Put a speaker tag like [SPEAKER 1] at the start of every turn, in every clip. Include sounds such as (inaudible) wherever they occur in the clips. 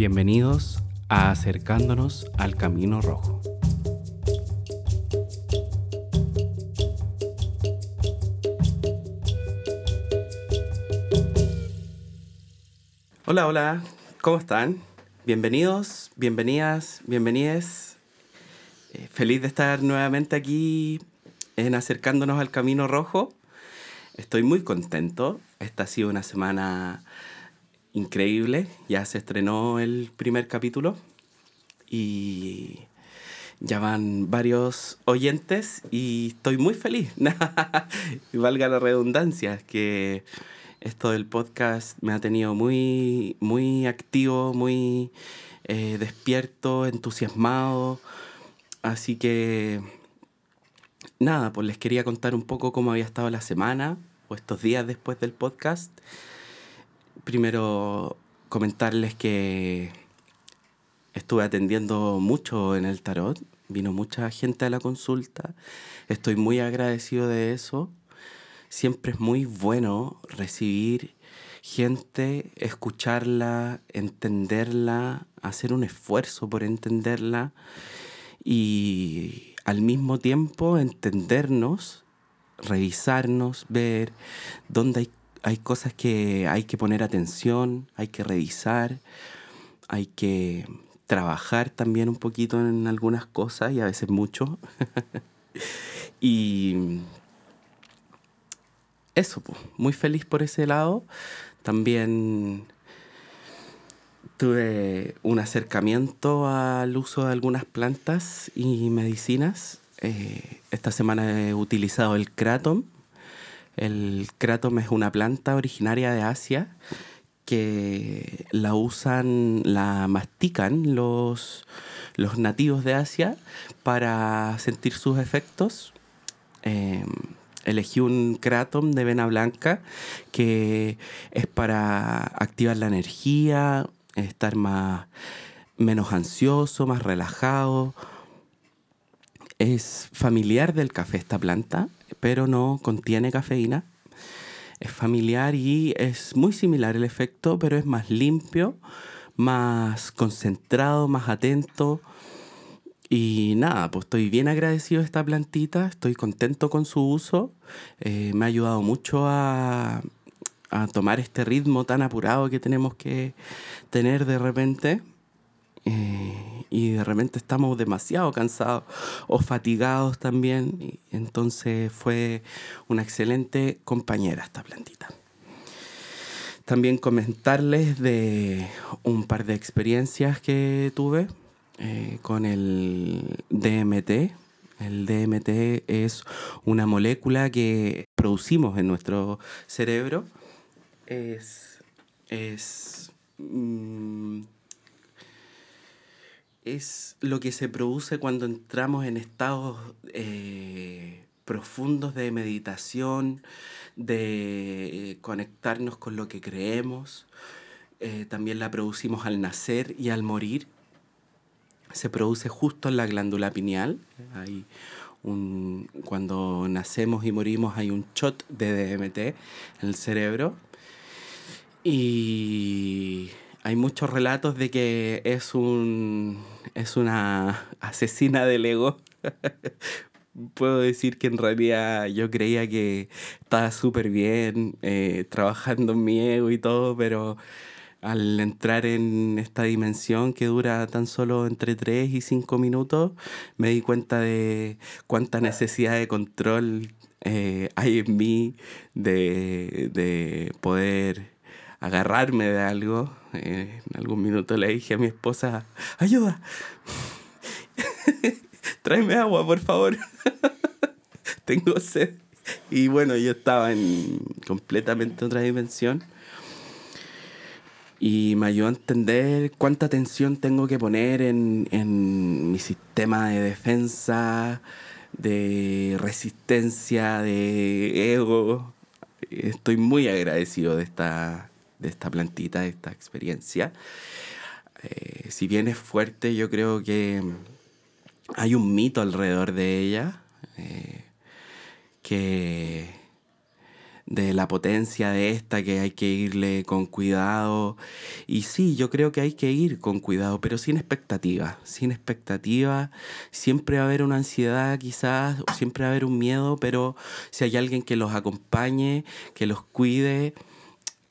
[SPEAKER 1] Bienvenidos a Acercándonos al Camino Rojo. Hola, hola, ¿cómo están? Bienvenidos, bienvenidas, bienvenides. Eh, feliz de estar nuevamente aquí en Acercándonos al Camino Rojo. Estoy muy contento. Esta ha sido una semana increíble. Ya se estrenó el primer capítulo y ya van varios oyentes y estoy muy feliz. (laughs) valga la redundancia, que esto del podcast me ha tenido muy, muy activo, muy eh, despierto, entusiasmado. Así que nada, pues les quería contar un poco cómo había estado la semana o estos días después del podcast primero comentarles que estuve atendiendo mucho en el tarot, vino mucha gente a la consulta, estoy muy agradecido de eso. Siempre es muy bueno recibir gente, escucharla, entenderla, hacer un esfuerzo por entenderla y al mismo tiempo entendernos, revisarnos, ver dónde hay hay cosas que hay que poner atención, hay que revisar, hay que trabajar también un poquito en algunas cosas y a veces mucho. (laughs) y eso, pues, muy feliz por ese lado. También tuve un acercamiento al uso de algunas plantas y medicinas. Eh, esta semana he utilizado el Kratom el kratom es una planta originaria de Asia que la usan, la mastican los, los nativos de Asia para sentir sus efectos. Em, elegí un kratom de vena blanca que es para activar la energía, estar más menos ansioso, más relajado. Es familiar del café esta planta pero no contiene cafeína. Es familiar y es muy similar el efecto, pero es más limpio, más concentrado, más atento. Y nada, pues estoy bien agradecido de esta plantita, estoy contento con su uso. Eh, me ha ayudado mucho a, tomar este ritmo tan apurado que tenemos que tener de repente. Eh, y de repente estamos demasiado cansados o fatigados también. entonces fue una excelente compañera esta plantita. También comentarles de un par de experiencias que tuve eh, con el DMT. El DMT es una molécula que producimos en nuestro cerebro. Es, es mm, es lo que se produce cuando entramos en estados eh, profundos de meditación, de conectarnos con lo que creemos. Eh, también la producimos al nacer y al morir. Se produce justo en la glándula pineal. Hay un, cuando nacemos y morimos hay un shot de DMT en el cerebro. Y hay muchos relatos de que es un es una asesina del ego. (laughs) Puedo decir que en realidad yo creía que estaba súper bien eh, trabajando en mi ego y todo, pero al entrar en esta dimensión que dura tan solo entre 3 y 5 minutos, me di cuenta de cuánta necesidad de control eh, hay en mí de, de poder agarrarme de algo. Eh, en algún minuto le dije a mi esposa, ayuda, (laughs) tráeme agua, por favor. (laughs) Tengo sed. Y bueno, yo estaba en completamente otra dimensión. Y me ayudó a entender cuánta atención tengo que poner en, en mi sistema de defensa, de resistencia, de ego. Estoy muy agradecido de esta, de esta plantita, de esta experiencia. Eh, si bien es fuerte, yo creo que hay un mito alrededor de ella eh, que de la potencia de esta, que hay que irle con cuidado. Y sí, yo creo que hay que ir con cuidado, pero sin expectativa. Sin expectativa, siempre va a haber una ansiedad quizás, o siempre va a haber un miedo, pero si hay alguien que los acompañe, que los cuide,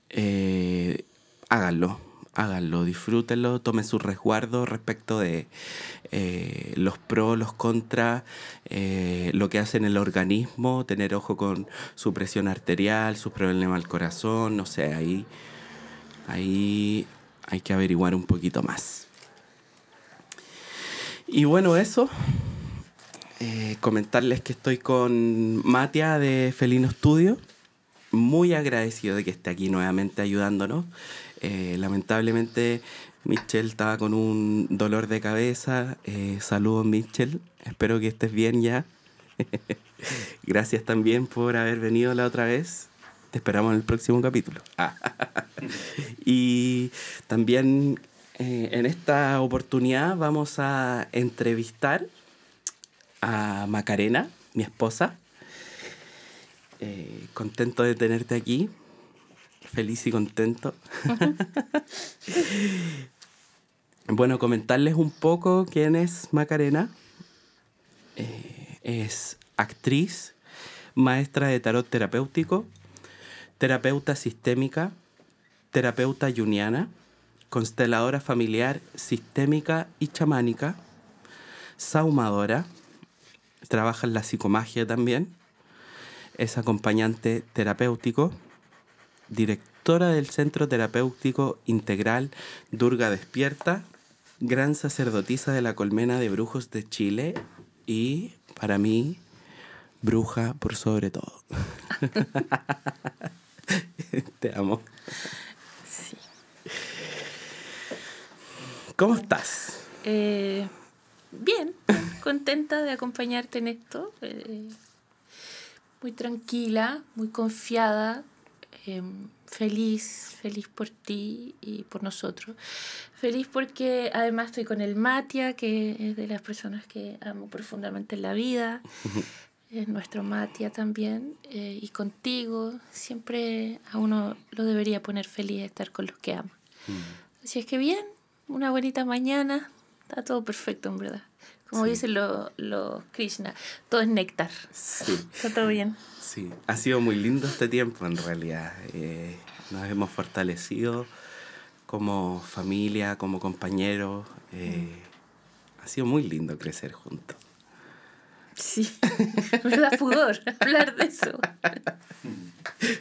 [SPEAKER 1] eh, háganlo háganlo, disfrútenlo, tomen su resguardo respecto de eh, los pros, los contras, eh, lo que hace en el organismo, tener ojo con su presión arterial, su problema al corazón, no sé, ahí, ahí hay que averiguar un poquito más. Y bueno, eso. Comentarles que estoy con Matia de Felino Studio. Muy agradecido de que esté aquí nuevamente ayudándonos. Eh, lamentablemente Michelle estaba con un dolor de cabeza. Eh, saludos Michelle, espero que estés bien ya. (laughs) Gracias también por haber venido la otra vez. Te esperamos en el próximo capítulo. (laughs) y también eh, en esta oportunidad vamos a entrevistar a Macarena, mi esposa. Contento de tenerte aquí feliz y contento. (laughs) bueno, comentarles un poco quién es Macarena. Eh, es actriz, maestra de tarot terapéutico, terapeuta sistémica, terapeuta yuniana, consteladora familiar sistémica y chamánica, saumadora, trabaja en la psicomagia también, es acompañante terapéutico, directora del Centro Terapéutico Integral Durga Despierta, gran sacerdotisa de la Colmena de Brujos de Chile y, para mí, bruja por sobre todo. (laughs) Te amo. Sí. ¿Cómo estás?
[SPEAKER 2] Eh, bien, contenta de acompañarte en esto. Eh, muy tranquila, muy confiada Em, feliz, feliz por ti y por nosotros. Feliz porque además estoy con el Matia, que es de las personas que amo profundamente en la vida. Es nuestro Matia también. Eh, y contigo, siempre a uno lo debería poner feliz estar con los que ama. Así es que bien, una bonita mañana. Está todo perfecto, en verdad. Como dicen los Krishna, todo es néctar. Sí. Está todo bien.
[SPEAKER 1] Sí, ha sido muy lindo este tiempo en realidad. Eh, nos hemos fortalecido como familia, como compañeros. Eh, ha sido muy lindo crecer juntos.
[SPEAKER 2] Sí, (laughs) me da pudor hablar de eso.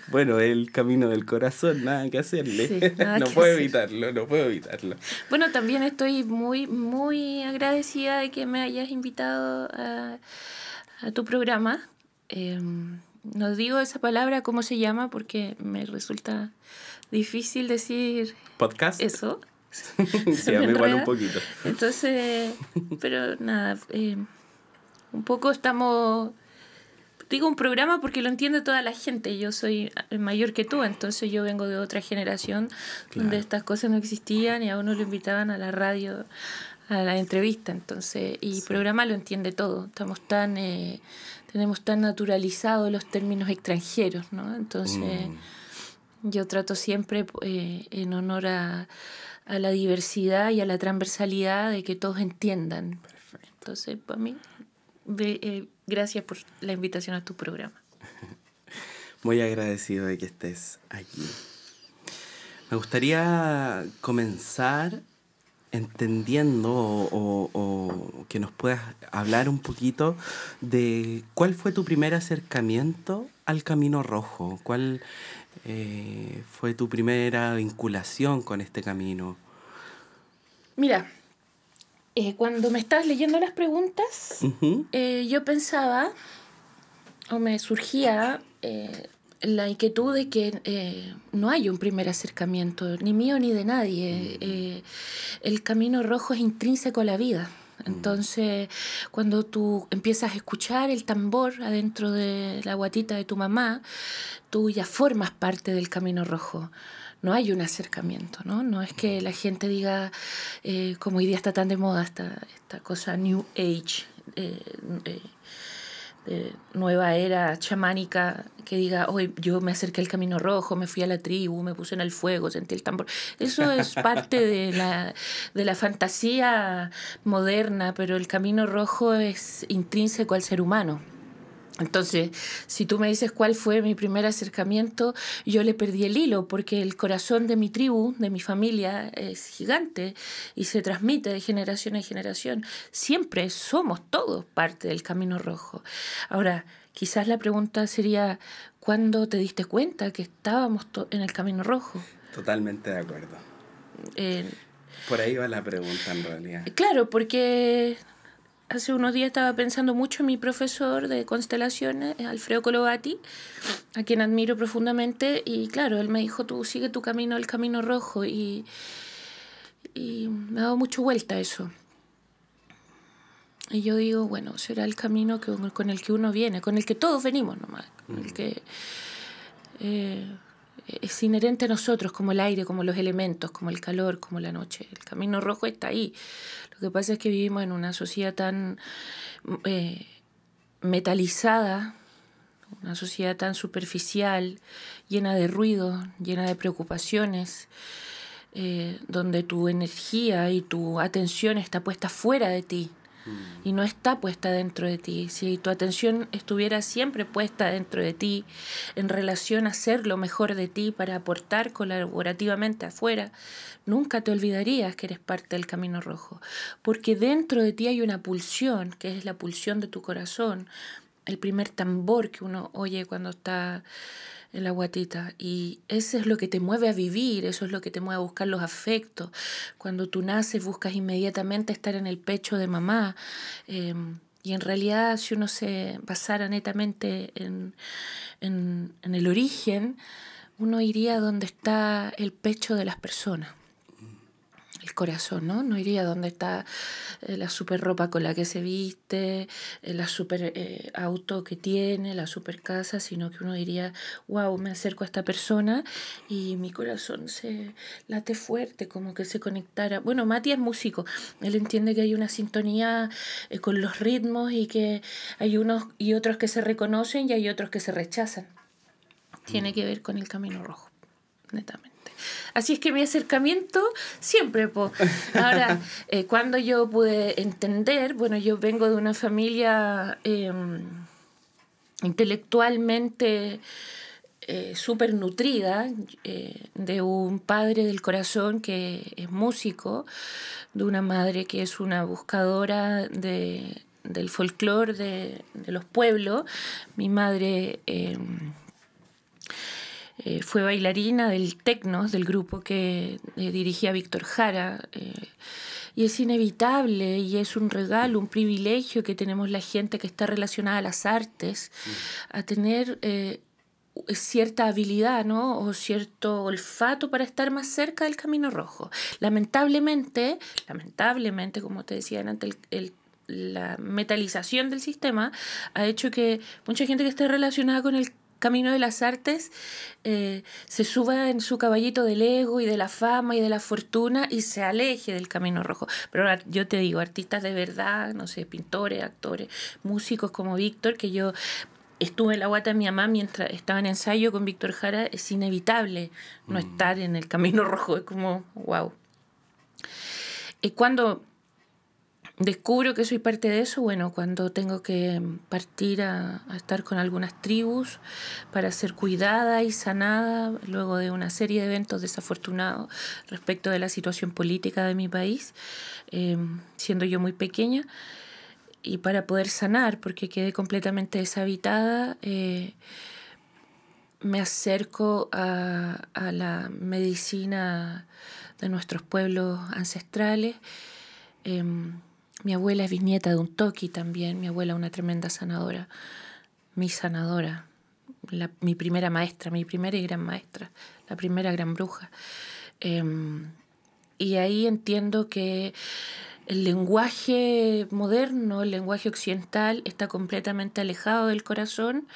[SPEAKER 1] Bueno, el camino del corazón, nada que hacerle. (laughs) no puedo evitarlo, no puedo evitarlo.
[SPEAKER 2] Bueno, también estoy muy, muy agradecida de que me hayas invitado a, tu programa. Em, no digo esa palabra, ¿cómo se llama? Porque me resulta difícil decir
[SPEAKER 1] podcast.
[SPEAKER 2] Eso. (laughs)
[SPEAKER 1] sí, a igual un poquito.
[SPEAKER 2] Entonces, pero nada, em, un poco estamos digo un programa porque lo entiende toda la gente. Yo soy mayor que tú, entonces yo vengo de otra generación donde estas cosas no existían y a uno lo invitaban a la radio, a la entrevista. Entonces, y programa lo entiende todo. Estamos tan, eh, tenemos tan naturalizados los términos extranjeros, ¿no? Entonces, mm. yo trato siempre eh, en honor a, a la diversidad y a la transversalidad de que todos entiendan. Entonces, para mí, eh, gracias por la invitación a tu programa. (laughs)
[SPEAKER 1] Muy agradecido de que estés aquí. Me gustaría comenzar entendiendo o, que nos puedas hablar un poquito de cuál fue tu primer acercamiento al Camino Rojo, cuál eh, fue tu primera vinculación con este camino.
[SPEAKER 2] Mira, eh, cuando me estabas leyendo las preguntas, eh, yo pensaba, o me surgía eh, la inquietud de que no hay un primer acercamiento, ni mío ni de nadie. el camino rojo es intrínseco a la vida. Entonces, cuando tú empiezas a escuchar el tambor adentro de la guatita de tu mamá, tú ya formas parte del camino rojo no hay un acercamiento, ¿no? No es que la gente diga, eh, como hoy día está tan de moda esta, esta cosa New Age, eh, eh, nueva era chamánica que diga, hoy yo me acerqué al camino rojo, me fui a la tribu, me puse en el fuego, sentí el tambor. Eso es parte de la, de la fantasía moderna, pero el camino rojo es intrínseco al ser humano. Entonces, si tú me dices cuál fue mi primer acercamiento, yo le perdí el hilo porque el corazón de mi tribu, de mi familia, es gigante y se transmite de generación en generación. Siempre somos todos parte del Camino Rojo. Ahora, quizás la pregunta sería, ¿cuándo te diste cuenta que estábamos en el Camino Rojo?
[SPEAKER 1] Totalmente de acuerdo. Eh, Por ahí va la pregunta en realidad.
[SPEAKER 2] Claro, porque hace unos días estaba pensando mucho en mi profesor de constelaciones, Alfredo Cologati, a quien admiro profundamente, y claro, él me dijo, tú sigue tu camino, el camino rojo, y, y me ha dado mucho vuelta eso. Y yo digo, bueno, será el camino que, con el que uno viene, con el que todos venimos nomás, el que eh, es inherente a nosotros, como el aire, como los elementos, como el calor, como la noche. El camino rojo está ahí. Lo que pasa es que vivimos en una sociedad tan eh, metalizada, una sociedad tan superficial, llena de ruido, llena de preocupaciones, eh, donde tu energía y tu atención está puesta fuera de ti y no está puesta dentro de ti. Si tu atención estuviera siempre puesta dentro de ti, en relación a hacer lo mejor de ti para aportar colaborativamente afuera, nunca te olvidarías que eres parte del camino rojo, porque dentro de ti hay una pulsión, que es la pulsión de tu corazón, el primer tambor que uno oye cuando está en la guatita. Y eso es lo que te mueve a vivir, eso es lo que te mueve a buscar los afectos. Cuando tú naces buscas inmediatamente estar en el pecho de mamá. Em, y en realidad si uno se basara netamente en, en, en el origen, uno iría donde está el pecho de las personas el corazón, ¿no? No iría donde está eh, la super ropa con la que se viste, eh, la super eh, auto que tiene, la super casa, sino que uno diría, wow, me acerco a esta persona y mi corazón se late fuerte, como que se conectara. Bueno, Mati es músico, él entiende que hay una sintonía con los ritmos y que hay unos y otros que se reconocen y hay otros que se rechazan. Tiene mm. que ver con el camino rojo, netamente. Así es que mi acercamiento siempre, po. ahora, (laughs) eh, cuando yo pude entender, bueno, yo vengo de una familia em, intelectualmente eh, súper nutrida, eh, de un padre del corazón que es músico, de una madre que es una buscadora de, del folclore de, de, los pueblos. Mi madre em, eh, fue bailarina del Tecnos, del grupo que eh, dirigía Víctor Jara. Eh, y es inevitable y es un regalo, un privilegio que tenemos la gente que está relacionada a las artes, a tener cierta habilidad ¿no? o cierto olfato para estar más cerca del camino rojo. Lamentablemente, lamentablemente, como te decía antes, la metalización del sistema ha hecho que mucha gente que esté relacionada con el Camino de las Artes eh, se suba en su caballito del ego y de la fama y de la fortuna y se aleje del camino rojo. Pero yo te digo, artistas de verdad, no sé, pintores, actores, músicos como Víctor, que yo estuve en la guata de mi mamá mientras estaba en ensayo con Víctor Jara, es inevitable no mm. estar en el camino rojo, es como, wow. Y cuando descubro que soy parte de eso, bueno, cuando tengo que partir a, estar con algunas tribus para ser cuidada y sanada luego de una serie de eventos desafortunados respecto de la situación política de mi país, em, siendo yo muy pequeña, y para poder sanar, porque quedé completamente deshabitada, eh, me acerco a, a la medicina de nuestros pueblos ancestrales. Em, mi abuela es bisnieta de un toki también, mi abuela una tremenda sanadora, mi sanadora, mi primera maestra, mi primera y gran maestra, la primera gran bruja. Em, y ahí entiendo que el lenguaje moderno, el lenguaje occidental, está completamente alejado del corazón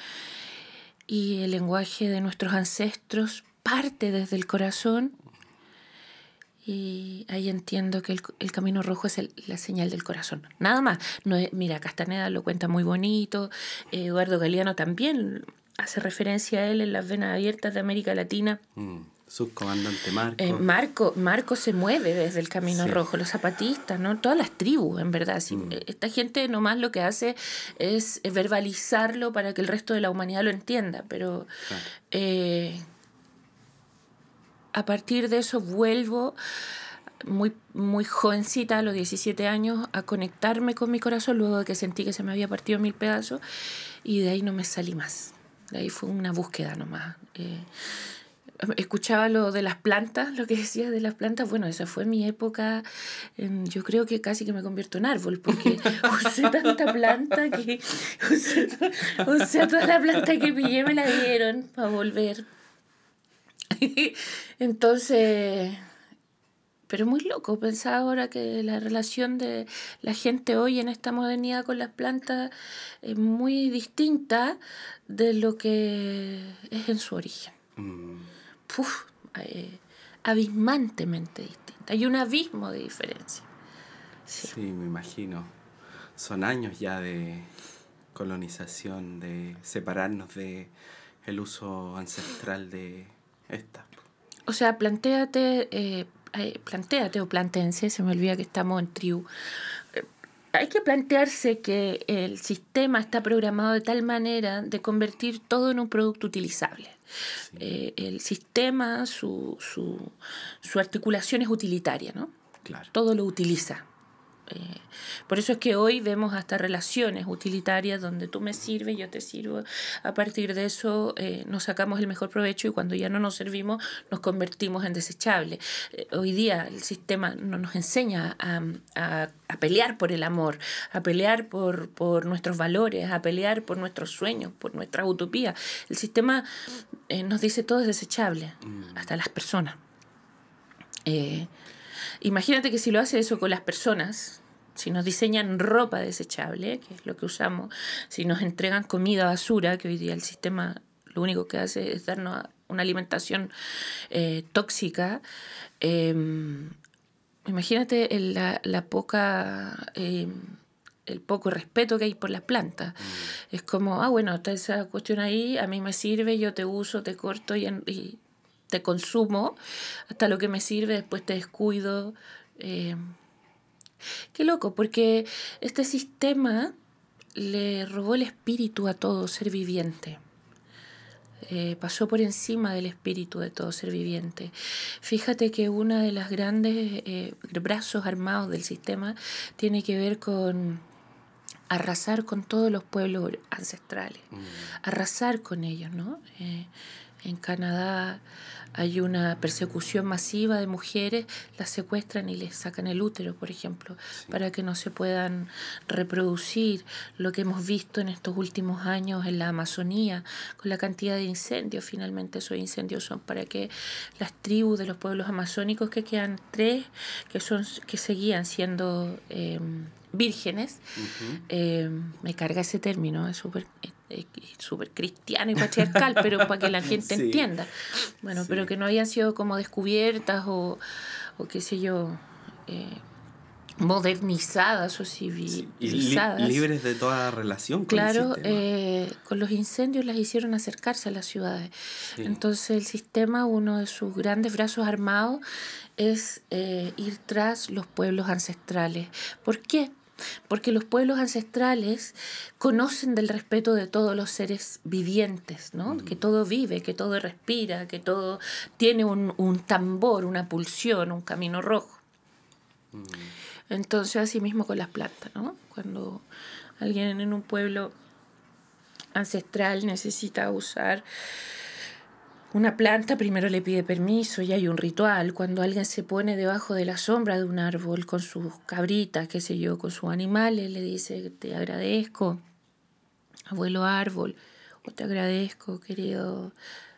[SPEAKER 2] y el lenguaje de nuestros ancestros parte desde el corazón Y ahí entiendo que el, camino rojo es la señal del corazón. Nada más. No mira, Castaneda lo cuenta muy bonito. Eduardo Galeano también hace referencia a él en las venas abiertas de América Latina.
[SPEAKER 1] Mm, subcomandante Marco.
[SPEAKER 2] Eh, Marco. Marco se mueve desde el Camino Rojo, los zapatistas, ¿no? Todas las tribus, en verdad. Mm. Eh, esta gente nomás lo que hace es verbalizarlo para que el resto de la humanidad lo entienda, pero eh, a partir de eso vuelvo muy, muy jovencita, a los 17 años, a conectarme con mi corazón luego de que sentí que se me había partido mil pedazos y de ahí no me salí más. De ahí fue una búsqueda nomás. Eh, escuchaba lo de las plantas, lo que decías de las plantas. Bueno, esa fue mi época. yo creo que casi que me convierto en árbol, porque (laughs) usé tanta planta que. Usé, usé toda la planta que pillé, me la dieron para volver. (laughs) Entonces, pero muy loco pensar ahora que la relación de la gente hoy en esta modernidad con las plantas es muy distinta de lo que es en su origen. Mm. Eh, abismantemente distinta. Hay un abismo de diferencia.
[SPEAKER 1] Sí. me imagino. Son años ya de colonización, de separarnos de el uso ancestral de esta.
[SPEAKER 2] O sea, planteate eh, planteate o plantense, se me olvida que estamos en tribu. Eh, hay que plantearse que el sistema está programado de tal manera de convertir todo en un producto utilizable. Eh, el sistema, su, su, su, articulación es utilitaria, ¿no?
[SPEAKER 1] Claro.
[SPEAKER 2] Todo lo utiliza. Eh, por eso es que hoy vemos hasta relaciones utilitarias donde tú me sirves, yo te sirvo. A partir de eso eh, nos sacamos el mejor provecho y cuando ya no nos servimos nos convertimos en desechables. Eh, hoy día el sistema no nos enseña a, a, a, pelear por el amor, a pelear por, por, nuestros valores, a pelear por nuestros sueños, por nuestra utopía. El sistema nos dice todo es desechable, mm. hasta las personas. Imagínate que si lo hace eso con las personas, si nos diseñan ropa desechable, que es lo que usamos, si nos entregan comida basura, que hoy día el sistema lo único que hace es darnos una alimentación eh, tóxica, em, imagínate la, la, poca... Em, el poco respeto que hay por las plantas. Mm. Es como, ah, bueno, está esa cuestión ahí, a mí me sirve, yo te uso, te corto y, y te consumo hasta lo que me sirve, después te descuido. Eh, qué loco, porque este sistema le robó el espíritu a todo ser viviente. Eh, pasó por encima del espíritu de todo ser viviente. Fíjate que uno de los grandes eh, brazos armados del sistema tiene que ver con arrasar con todos los pueblos ancestrales, mm. arrasar con ellos, ¿no? en Canadá hay una persecución masiva de mujeres, las secuestran y les sacan el útero, por ejemplo, para que no se puedan reproducir. Lo que hemos visto en estos últimos años en la Amazonía, con la cantidad de incendios, finalmente esos incendios son para que las tribus de los pueblos amazónicos, que quedan tres, que, son, que seguían siendo... Em, vírgenes, em, me carga ese término, es súper súper cristiano y patriarcal, pero para que la (laughs) gente entienda. Bueno, pero que no hayan sido como descubiertas o, o qué sé yo, eh, modernizadas o civilizadas.
[SPEAKER 1] libres de toda relación con
[SPEAKER 2] claro, eh, con los incendios las hicieron acercarse a las ciudades. Entonces el sistema, uno de sus grandes brazos armados, es eh, ir tras los pueblos ancestrales. ¿Por qué? Porque los pueblos ancestrales conocen del respeto de todos los seres vivientes, ¿no? Que todo vive, que todo respira, que todo tiene un, un tambor, una pulsión, un camino rojo. Entonces, así mismo con las plantas, ¿no? Cuando alguien en un pueblo ancestral necesita usar una planta primero le pide permiso y hay un ritual. Cuando alguien se pone debajo de la sombra de un árbol con sus cabritas, qué sé yo, con sus animales, le dice, te agradezco, abuelo árbol, o te agradezco, querido,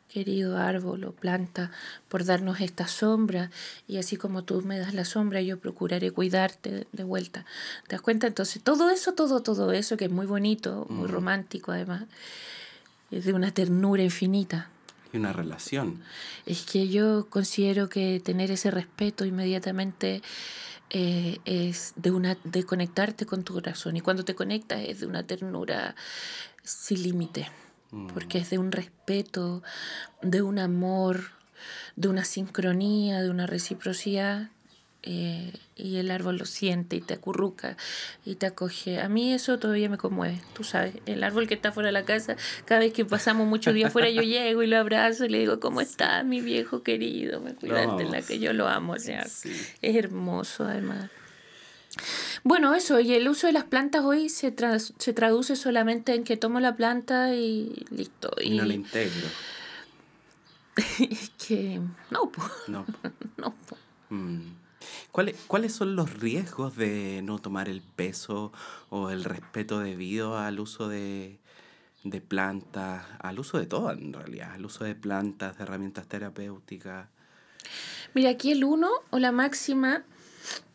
[SPEAKER 2] querido árbol o planta, por darnos esta sombra. Y así como tú me das la sombra, yo procuraré cuidarte de vuelta. ¿Te das cuenta? Entonces, todo eso, todo, todo eso, que es muy bonito, muy romántico además, es de una ternura infinita
[SPEAKER 1] Y una relación.
[SPEAKER 2] Es que yo considero que tener ese respeto inmediatamente eh, es de, una, de conectarte con tu corazón. Y cuando te conectas es de una ternura sin límite,
[SPEAKER 1] Mm.
[SPEAKER 2] porque es de un respeto, de un amor, de una sincronía, de una reciprocidad. Eh, y el árbol lo siente y te acurruca y te acoge. A mí eso todavía me conmueve, tú sabes. El árbol que está fuera de la casa, cada vez que pasamos muchos días fuera, yo (laughs) llego y lo abrazo y le digo, ¿cómo estás, mi viejo querido? Me cuidaste en la que yo lo amo. O sea,
[SPEAKER 1] Sí.
[SPEAKER 2] es hermoso, además. Bueno, eso, y el uso de las plantas hoy se, tras- se traduce solamente en que tomo la planta y listo.
[SPEAKER 1] Y
[SPEAKER 2] Y
[SPEAKER 1] no la integro. (laughs)
[SPEAKER 2] es que no, po,
[SPEAKER 1] No. (laughs)
[SPEAKER 2] no. po.
[SPEAKER 1] Mm. ¿Cuáles, ¿Cuáles son los riesgos de no tomar el peso o el respeto debido al uso de, de plantas, al uso de todo en realidad, al uso de plantas, de herramientas terapéuticas?
[SPEAKER 2] Mira, aquí el uno o la máxima,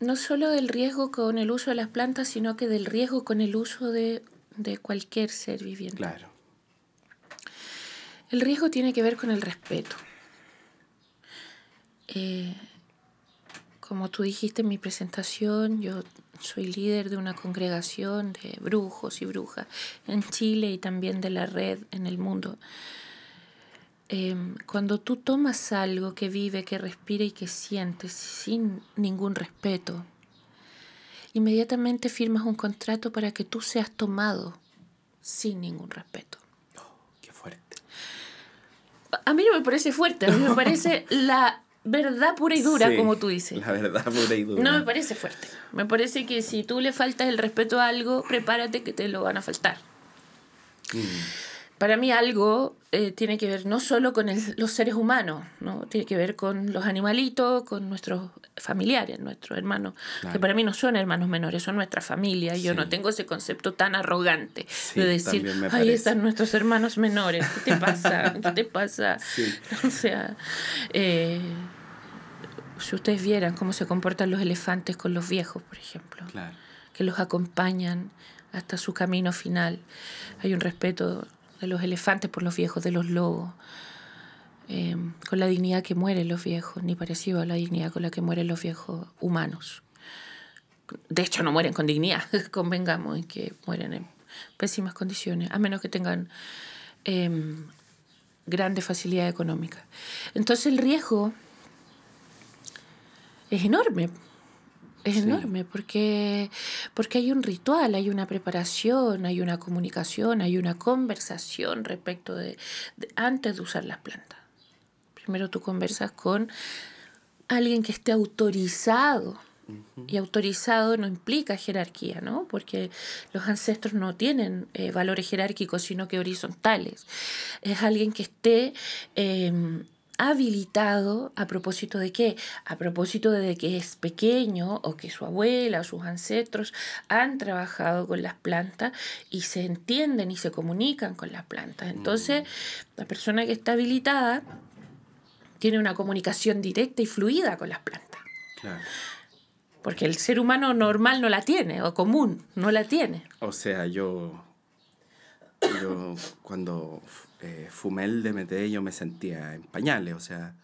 [SPEAKER 2] no solo del riesgo con el uso de las plantas, sino que del riesgo con el uso de, de cualquier ser viviente.
[SPEAKER 1] Claro.
[SPEAKER 2] El riesgo tiene que ver con el respeto. Eh, como tú dijiste en mi presentación, yo soy líder de una congregación de brujos y brujas en Chile y también de la red en el mundo. Eh, cuando tú tomas algo que vive, que respira y que sientes sin ningún respeto, inmediatamente firmas un contrato para que tú seas tomado sin ningún respeto.
[SPEAKER 1] Qué fuerte.
[SPEAKER 2] A mí no me parece fuerte, a mí me (laughs) parece la verdad pura y dura,
[SPEAKER 1] Sí,
[SPEAKER 2] como tú dices.
[SPEAKER 1] La verdad pura y dura.
[SPEAKER 2] No me parece fuerte. Me parece que si tú le faltas el respeto a algo, prepárate que te lo van a faltar.
[SPEAKER 1] Mm,
[SPEAKER 2] Para mí algo eh, tiene que ver no solo con el- los seres humanos, ¿no? tiene que ver con los animalitos, con nuestros familiares, nuestros hermanos, que para mí no son hermanos menores, son nuestra familia. y Yo
[SPEAKER 1] Sí.
[SPEAKER 2] no tengo ese concepto tan arrogante
[SPEAKER 1] Sí,
[SPEAKER 2] de decir, ahí
[SPEAKER 1] parece".
[SPEAKER 2] están nuestros hermanos menores, ¿qué te pasa? ¿Qué te pasa? (laughs)
[SPEAKER 1] Sí. (laughs)
[SPEAKER 2] O sea, eh, si ustedes vieran cómo se comportan los elefantes con los viejos, por ejemplo
[SPEAKER 1] Claro.
[SPEAKER 2] que los acompañan hasta su camino final. Hay un respeto de los elefantes por los viejos, de los lobos, eh, con la dignidad que mueren los viejos, ni parecido a la dignidad con la que mueren los viejos humanos. De hecho, no mueren con dignidad, (laughs) convengamos en que mueren en pésimas condiciones, a menos que tengan em, grandes facilidades económicas. Entonces el riesgo es enorme. Es
[SPEAKER 1] Sí.
[SPEAKER 2] enorme porque, porque hay un ritual, hay una preparación, hay una comunicación, hay una conversación respecto de, de- antes de usar las plantas. Primero tú conversas con alguien que esté autorizado. Y autorizado no implica jerarquía, ¿no? Porque los ancestros no tienen eh, valores jerárquicos, sino que horizontales. Es alguien que esté eh, habilitado a propósito de qué? A propósito de que es pequeño o que su abuela o sus ancestros han trabajado con las plantas y se entienden y se comunican con las plantas. Entonces, la persona que está habilitada tiene una comunicación directa y fluida con las plantas.
[SPEAKER 1] Claro.
[SPEAKER 2] Porque el ser humano normal no la tiene, o común, no la tiene.
[SPEAKER 1] O sea, yo. Yo cuando eh, fumé el DMT yo me sentía en pañales, o sea,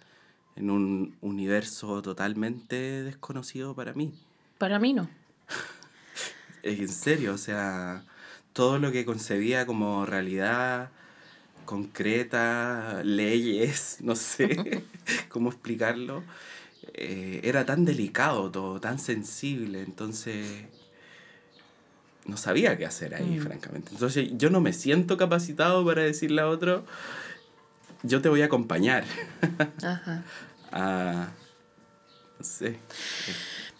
[SPEAKER 1] en un universo totalmente desconocido para mí.
[SPEAKER 2] Para mí no. (laughs)
[SPEAKER 1] En serio, o sea, todo lo que concebía como realidad concreta, leyes, no sé (laughs) cómo explicarlo, eh, era tan delicado todo, tan sensible, entonces no sabía qué hacer ahí,
[SPEAKER 2] Mm.
[SPEAKER 1] francamente. Entonces yo no me siento capacitado para decirle a otro, yo te voy a acompañar
[SPEAKER 2] Ajá.
[SPEAKER 1] a, (laughs) no sé,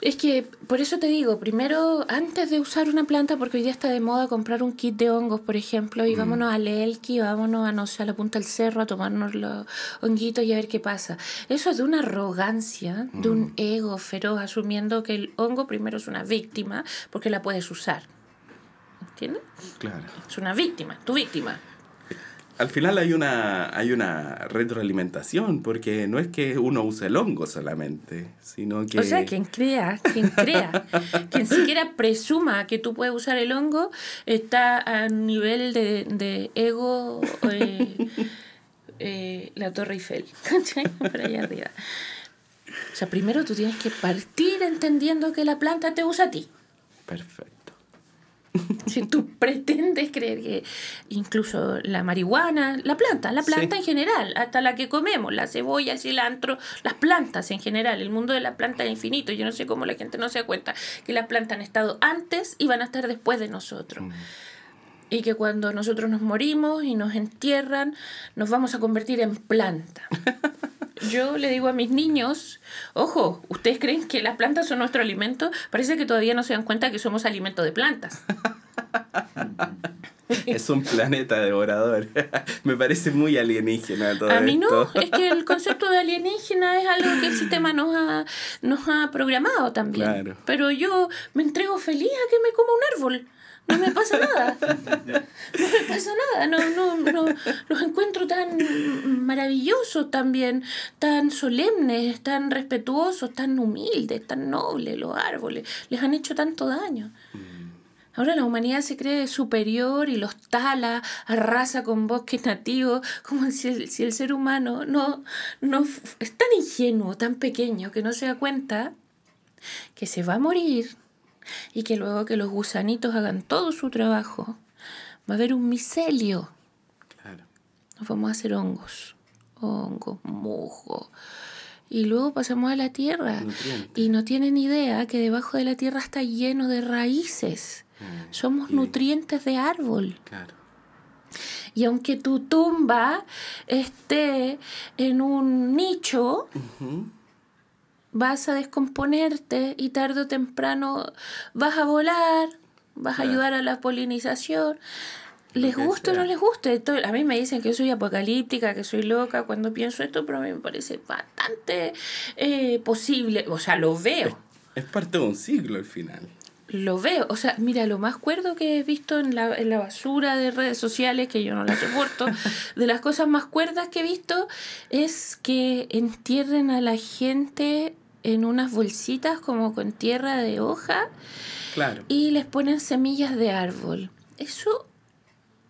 [SPEAKER 2] Es que por eso te digo, primero, antes de usar una planta, porque hoy día está de moda comprar un kit de hongos, por ejemplo, y
[SPEAKER 1] Mm.
[SPEAKER 2] vámonos al Elqui, vámonos a, no sé, a la punta del cerro a tomarnos los honguitos y a ver qué pasa. Eso es de una arrogancia, de un ego feroz, asumiendo que el hongo primero es una víctima, porque la puedes usar. ¿Entiendes?
[SPEAKER 1] claro.
[SPEAKER 2] Es una víctima, tu víctima.
[SPEAKER 1] Al final hay una, hay una retroalimentación, porque no es que uno use el hongo solamente, sino que...
[SPEAKER 2] O sea, quien crea, quien crea, (laughs) quien siquiera presuma que tú puedes usar el hongo, está a nivel de, de ego eh, eh, la Torre Eiffel. (laughs) Por allá arriba. O sea, primero tú tienes que partir entendiendo que la planta te usa a ti.
[SPEAKER 1] Perfecto. (laughs)
[SPEAKER 2] Si tú pretendes creer que incluso la marihuana, la planta, la planta
[SPEAKER 1] Sí.
[SPEAKER 2] en general, hasta la que comemos, la cebolla, el cilantro, las plantas en general, el mundo de la planta es infinito. Yo no sé cómo la gente no se da cuenta que las plantas han estado antes y van a estar después de nosotros. Y que cuando nosotros nos morimos y nos entierran, nos vamos a convertir en planta. (laughs) Yo le digo a mis niños, ojo, ¿ustedes creen que las plantas son nuestro alimento? Parece que todavía no se dan cuenta que somos alimento de plantas. (laughs)
[SPEAKER 1] Es un planeta devorador. (laughs) Me parece muy alienígena todo
[SPEAKER 2] A mí no,
[SPEAKER 1] esto.
[SPEAKER 2] es que el concepto de alienígena es algo que el sistema nos ha, nos ha programado también.
[SPEAKER 1] Claro.
[SPEAKER 2] Pero yo me entrego feliz a que me coma un árbol. No me pasa nada. No me pasa nada. No, no, no, los encuentro tan maravillosos también, tan solemnes, tan respetuosos, tan humildes, tan nobles los árboles. Les han hecho tanto daño. Ahora la humanidad se cree superior y los tala, arrasa con bosques nativos, como si el, si el ser humano no, no es tan ingenuo, tan pequeño, que no se da cuenta que se va a morir y que luego que los gusanitos hagan todo su trabajo, va a haber un micelio.
[SPEAKER 1] Claro.
[SPEAKER 2] Nos vamos a hacer hongos, hongos, musgo. Y luego pasamos a la tierra. Y no tienen idea que debajo de la tierra está lleno de raíces.
[SPEAKER 1] Mm.
[SPEAKER 2] Somos
[SPEAKER 1] Y-
[SPEAKER 2] nutrientes de árbol.
[SPEAKER 1] Claro.
[SPEAKER 2] Y aunque tu tumba esté en un nicho. Vas a descomponerte y tarde o temprano vas a volar, vas a ayudar a la polinización. Les guste o no les guste. A mí me dicen que soy apocalíptica, que soy loca cuando pienso esto, pero a mí me parece bastante eh, posible. O sea, lo veo.
[SPEAKER 1] Es parte de un siglo al final.
[SPEAKER 2] Lo veo, o sea, mira, lo más cuerdo que he visto en la, en la basura de redes sociales, que yo no la soporto, (laughs) de las cosas más cuerdas que he visto es que entierren a la gente en unas bolsitas como con tierra de hoja
[SPEAKER 1] Claro.
[SPEAKER 2] y les ponen semillas de árbol. Eso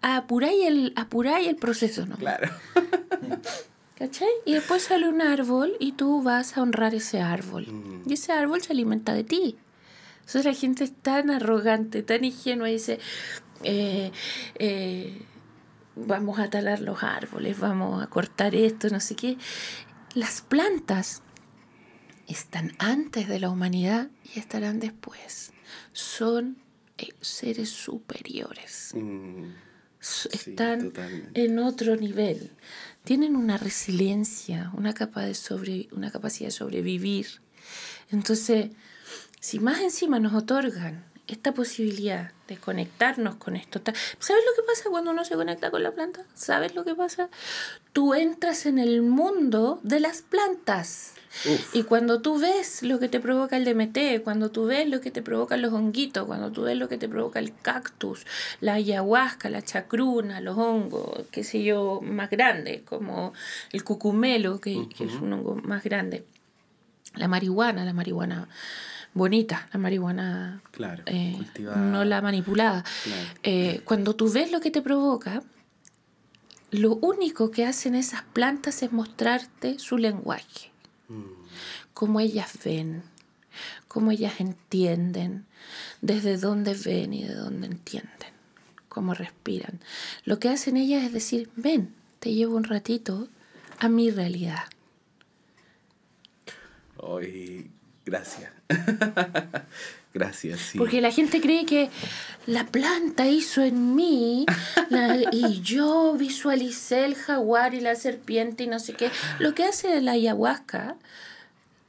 [SPEAKER 2] apuráis el, apuráis el proceso, ¿no?
[SPEAKER 1] Claro. (laughs)
[SPEAKER 2] ¿Cachai? Y después sale un árbol y tú vas a honrar ese árbol.
[SPEAKER 1] Mm.
[SPEAKER 2] Y ese árbol se alimenta de ti. Entonces la gente es tan arrogante, tan ingenua y dice, eh, eh, vamos a talar los árboles, vamos a cortar esto, no sé qué. Las plantas están antes de la humanidad y estarán después. Son eh, seres superiores.
[SPEAKER 1] Mm. Sí,
[SPEAKER 2] Están en otro nivel. Tienen una resiliencia, una, capa de sobre, una capacidad de sobrevivir. Entonces, si más encima nos otorgan esta posibilidad de conectarnos con esto, ¿sabes lo que pasa cuando uno se conecta con la planta? ¿Sabes lo que pasa? Tú entras en el mundo de las plantas.
[SPEAKER 1] Uf.
[SPEAKER 2] Y cuando tú ves lo que te provoca el DMT, cuando tú ves lo que te provocan los honguitos, cuando tú ves lo que te provoca el cactus, la ayahuasca, la chacruna, los hongos, qué sé yo, más grandes, como el cucumelo, que, que es un hongo más grande, la marihuana, la marihuana bonita, la marihuana
[SPEAKER 1] Claro.
[SPEAKER 2] eh,
[SPEAKER 1] cultivada.
[SPEAKER 2] no la manipulada.
[SPEAKER 1] Claro.
[SPEAKER 2] Eh, cuando tú ves lo que te provoca, lo único que hacen esas plantas es mostrarte su lenguaje
[SPEAKER 1] Mm.
[SPEAKER 2] cómo ellas ven, cómo ellas entienden, desde dónde ven y de dónde entienden, cómo respiran. Lo que hacen ellas es decir, ven, te llevo un ratito a mi realidad.
[SPEAKER 1] Gracias. (laughs) gracias.
[SPEAKER 2] Porque la gente cree que la planta hizo en mí la- y yo visualicé el jaguar y la serpiente y no sé qué. Lo que hace la ayahuasca,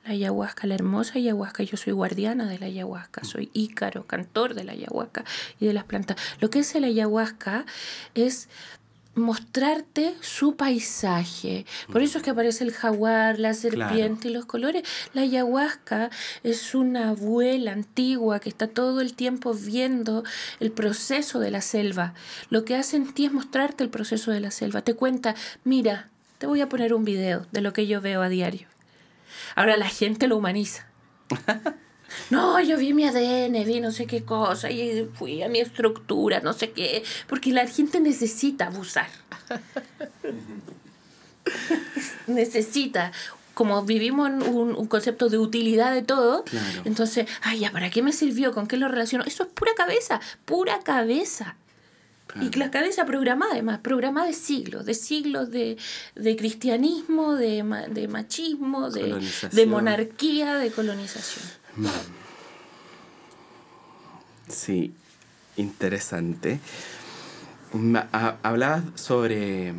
[SPEAKER 2] la ayahuasca, la hermosa ayahuasca, yo soy guardiana de la ayahuasca, soy ícaro, cantor de la ayahuasca y de las plantas. Lo que hace la ayahuasca es mostrarte su paisaje. Por eso es que aparece el jaguar, la serpiente y los colores. La ayahuasca es una abuela antigua que está todo el tiempo viendo el proceso de la selva. Lo que hace en ti es mostrarte el proceso de la selva. Te cuenta, mira, te voy a poner un video de lo que yo veo a diario. Ahora la gente lo humaniza. (laughs) No, yo vi mi ADN, vi no sé qué cosa, y fui a mi estructura, no sé qué, porque la gente necesita abusar. (laughs) necesita como vivimos en un, un, concepto de utilidad de todo,
[SPEAKER 1] Claro.
[SPEAKER 2] entonces, ay, ya, ¿para qué me sirvió? ¿Con qué lo relaciono? Eso es pura cabeza, pura cabeza. Y la cabeza programada, además, programada de siglos, de siglos de, de cristianismo, de, de machismo, de monarquía, de colonización.
[SPEAKER 1] Sí, interesante. Hablabas sobre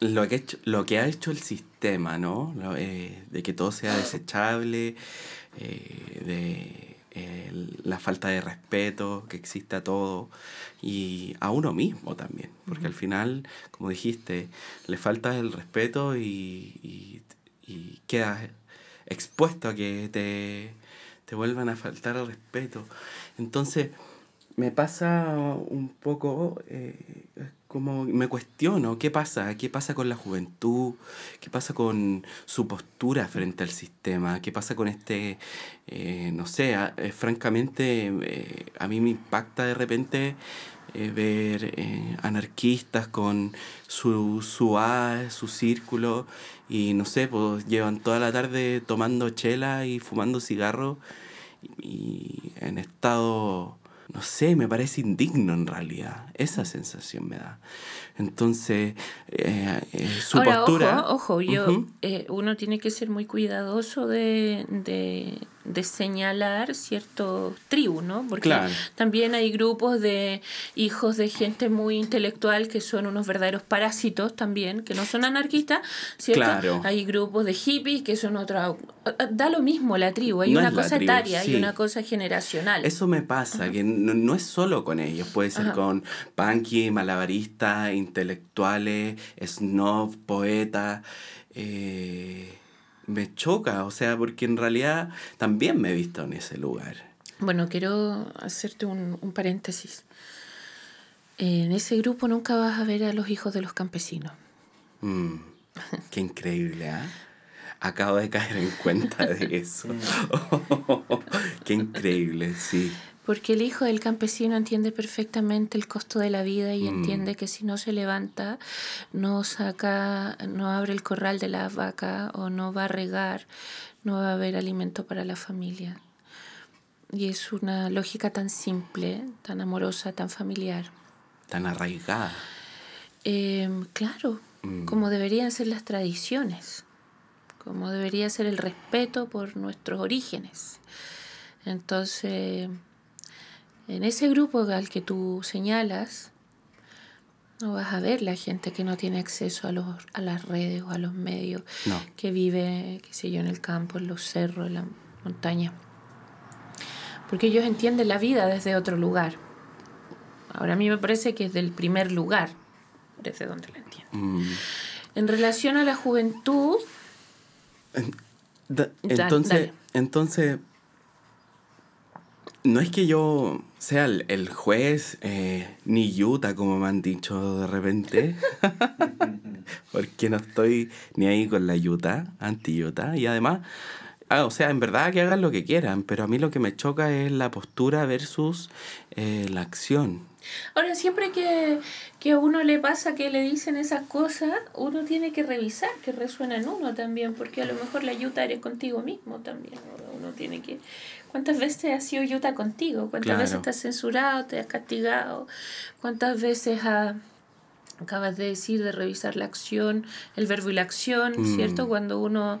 [SPEAKER 1] lo que, ha hecho- lo que ha hecho el sistema, ¿no? Lo, eh, de que todo sea desechable, eh, de eh, la falta de respeto que existe a todo y a uno mismo también, porque al final, como dijiste, le falta el respeto y, y, y quedas expuesto a que te, te vuelvan a faltar el respeto. Entonces, me pasa un poco eh, como me cuestiono qué pasa, qué pasa con la juventud, qué pasa con su postura frente al sistema, qué pasa con este, eh, no sé, a- eh, francamente eh, a mí me impacta de repente eh, ver eh, anarquistas con su, su A, su círculo y no sé, pues llevan toda la tarde tomando chela y fumando cigarros y en estado, no sé, me parece indigno en realidad. Esa sensación me da. Entonces, eh, eh, su
[SPEAKER 2] Ahora,
[SPEAKER 1] postura...
[SPEAKER 2] ojo, ojo, yo, eh, uno tiene que ser muy cuidadoso de, de, de señalar ciertos tribus, ¿no? Porque
[SPEAKER 1] Claro.
[SPEAKER 2] también hay grupos de hijos de gente muy intelectual que son unos verdaderos parásitos también, que no son anarquistas, ¿cierto?
[SPEAKER 1] Claro.
[SPEAKER 2] Hay grupos de hippies que son otra... Da lo mismo la tribu, hay
[SPEAKER 1] No
[SPEAKER 2] una cosa
[SPEAKER 1] tribu,
[SPEAKER 2] etaria
[SPEAKER 1] sí.
[SPEAKER 2] y una cosa generacional.
[SPEAKER 1] Eso me pasa, que no, no es solo con ellos, puede ser
[SPEAKER 2] Ajá.
[SPEAKER 1] con punky, malabaristas, intelectuales, snob, poetas. eh, me choca, o sea, porque en realidad también me he visto en ese lugar.
[SPEAKER 2] Bueno, quiero hacerte un, un paréntesis. En ese grupo nunca vas a ver a los hijos de los campesinos.
[SPEAKER 1] Mm, qué increíble, ¿ah? Acabo de caer en cuenta de eso. (laughs) (laughs) qué increíble, sí.
[SPEAKER 2] Porque el hijo del campesino entiende perfectamente el costo de la vida y
[SPEAKER 1] Mm.
[SPEAKER 2] entiende que si no se levanta, no saca, no abre el corral de la vaca o no va a regar, no va a haber alimento para la familia. Y es una lógica tan simple, tan amorosa, tan familiar.
[SPEAKER 1] Tan arraigada.
[SPEAKER 2] Em, claro,
[SPEAKER 1] Mm.
[SPEAKER 2] como deberían ser las tradiciones, como debería ser el respeto por nuestros orígenes. Entonces, en ese grupo al que tú señalas, no vas a ver la gente que no tiene acceso a, los, a las redes o a los medios,
[SPEAKER 1] No.
[SPEAKER 2] que vive, qué sé yo, en el campo, en los cerros, en la montaña. Porque ellos entienden la vida desde otro lugar. Ahora a mí me parece que es del primer lugar, desde donde la entienden.
[SPEAKER 1] Mm.
[SPEAKER 2] En relación a la juventud,
[SPEAKER 1] Da- entonces, entonces, no es que yo sea el, el juez eh, ni Utah, como me han dicho de repente, (laughs) porque no estoy ni ahí con la Utah, anti-Utah, y además, ah, o sea, en verdad que hagan lo que quieran, pero a mí lo que me choca es la postura versus eh, la acción.
[SPEAKER 2] ahora siempre que, que a uno le pasa que le dicen esas cosas, uno tiene que revisar que resuena en uno también, porque a lo mejor la yuta eres contigo mismo también. Ahora Uno tiene que... ¿Cuántas veces has sido yuta contigo? ¿Cuántas
[SPEAKER 1] Claro.
[SPEAKER 2] veces te has censurado, te has castigado? ¿Cuántas veces ha- acabas de decir de revisar la acción, el verbo y la acción,
[SPEAKER 1] Mm.
[SPEAKER 2] ¿cierto? Cuando uno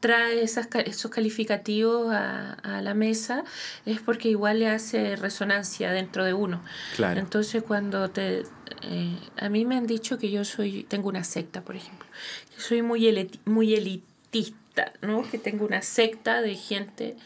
[SPEAKER 2] trae esas, esos calificativos a, a la mesa es porque igual le hace resonancia dentro de uno.
[SPEAKER 1] Claro.
[SPEAKER 2] Entonces cuando te... eh, a mí me han dicho que yo soy tengo una secta, por ejemplo. Que soy muy, eliti- muy elitista, ¿no? Que tengo una secta de gente...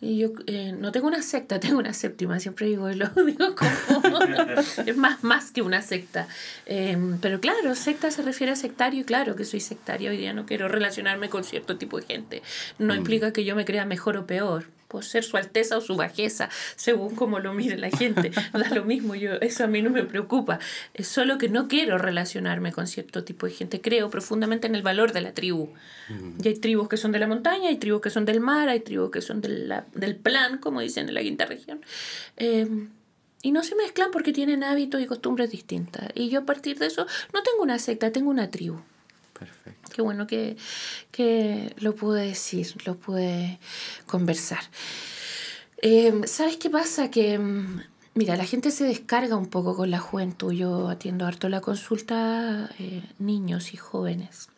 [SPEAKER 2] Y yo eh, no tengo una secta, (laughs) tengo una séptima, siempre digo, lo (laughs) digo como... (laughs) es más, más que una secta. Eh, pero claro, secta se refiere a sectario y claro que soy sectaria. Hoy día no quiero relacionarme con cierto tipo de gente. No
[SPEAKER 1] Mm.
[SPEAKER 2] implica que yo me crea mejor o peor. Puedo ser su alteza o su bajeza, según como lo mire la gente. (laughs) Da lo mismo, yo, eso a mí no me preocupa. Es solo que no quiero relacionarme con cierto tipo de gente. Creo profundamente en el valor de la tribu. Y hay tribus que son de la montaña, hay tribus que son del mar, hay tribus que son de la- del plan, como dicen en la quinta región. Eh, Y no se mezclan porque tienen hábitos y costumbres distintas. Y yo a partir de eso no tengo una secta, tengo una tribu.
[SPEAKER 1] Perfecto.
[SPEAKER 2] Qué bueno que, que lo pude decir, lo pude conversar. Eh, ¿Sabes qué pasa? Que, mm, mira, la gente se descarga un poco con la juventud. Yo atiendo harto la consulta eh, niños y jóvenes.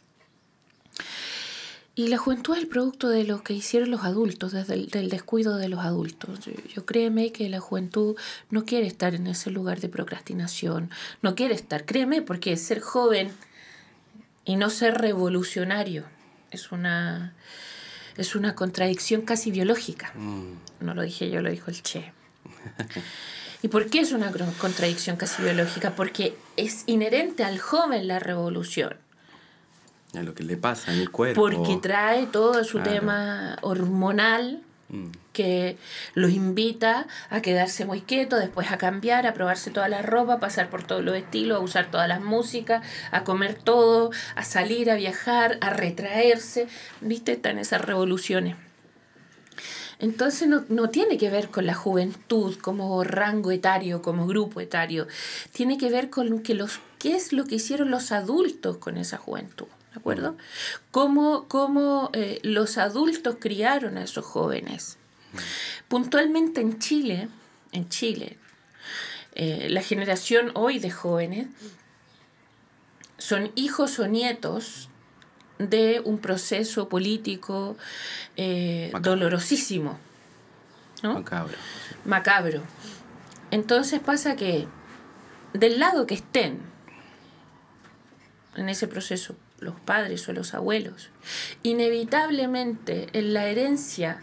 [SPEAKER 2] Y la juventud es el producto de lo que hicieron los adultos, desde el del descuido de los adultos. Yo, yo créeme que la juventud no quiere estar en ese lugar de procrastinación, no quiere estar, créeme, porque ser joven y no ser revolucionario es una, es una contradicción casi biológica.
[SPEAKER 1] Mm,
[SPEAKER 2] No lo dije yo, lo dijo el Che. (laughs) ¿Y por qué es una contradicción casi biológica? Porque es inherente al joven la revolución.
[SPEAKER 1] a lo que le pasa en el cuerpo.
[SPEAKER 2] Porque trae todo su
[SPEAKER 1] Claro.
[SPEAKER 2] tema hormonal Que los invita a quedarse muy quietos, después a cambiar, a probarse toda la ropa, a pasar por todos los estilos, a usar todas las músicas, a comer todo, a salir, a viajar, a retraerse. ¿Viste? Están esas revoluciones. Entonces no, no tiene que ver con la juventud como rango etario, como grupo etario. Tiene que ver con que los, qué es lo que hicieron los adultos con esa juventud. ¿De acuerdo? Cómo, cómo eh, los adultos criaron a esos jóvenes. Puntualmente en Chile, en Chile, eh, la generación hoy de jóvenes son hijos o nietos de un proceso político eh, dolorosísimo, ¿no?
[SPEAKER 1] macabro.
[SPEAKER 2] macabro. Entonces pasa que del lado que estén en ese proceso, los padres o los abuelos, inevitablemente en la herencia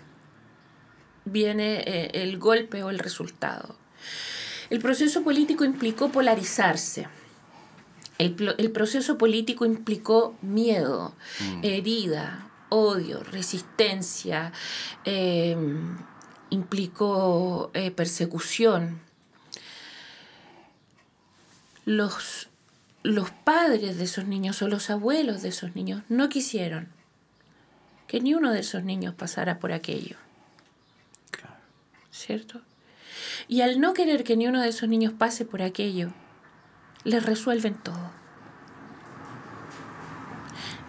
[SPEAKER 2] viene eh, el golpe o el resultado. El proceso político implicó polarizarse. El, el proceso político implicó miedo, herida, odio, resistencia, eh, implicó eh, persecución. Los, los padres de esos niños o los abuelos de esos niños no quisieron que ni uno de esos niños pasara por aquello,
[SPEAKER 1] Claro.
[SPEAKER 2] ¿cierto? Y al no querer que ni uno de esos niños pase por aquello, les resuelven todo.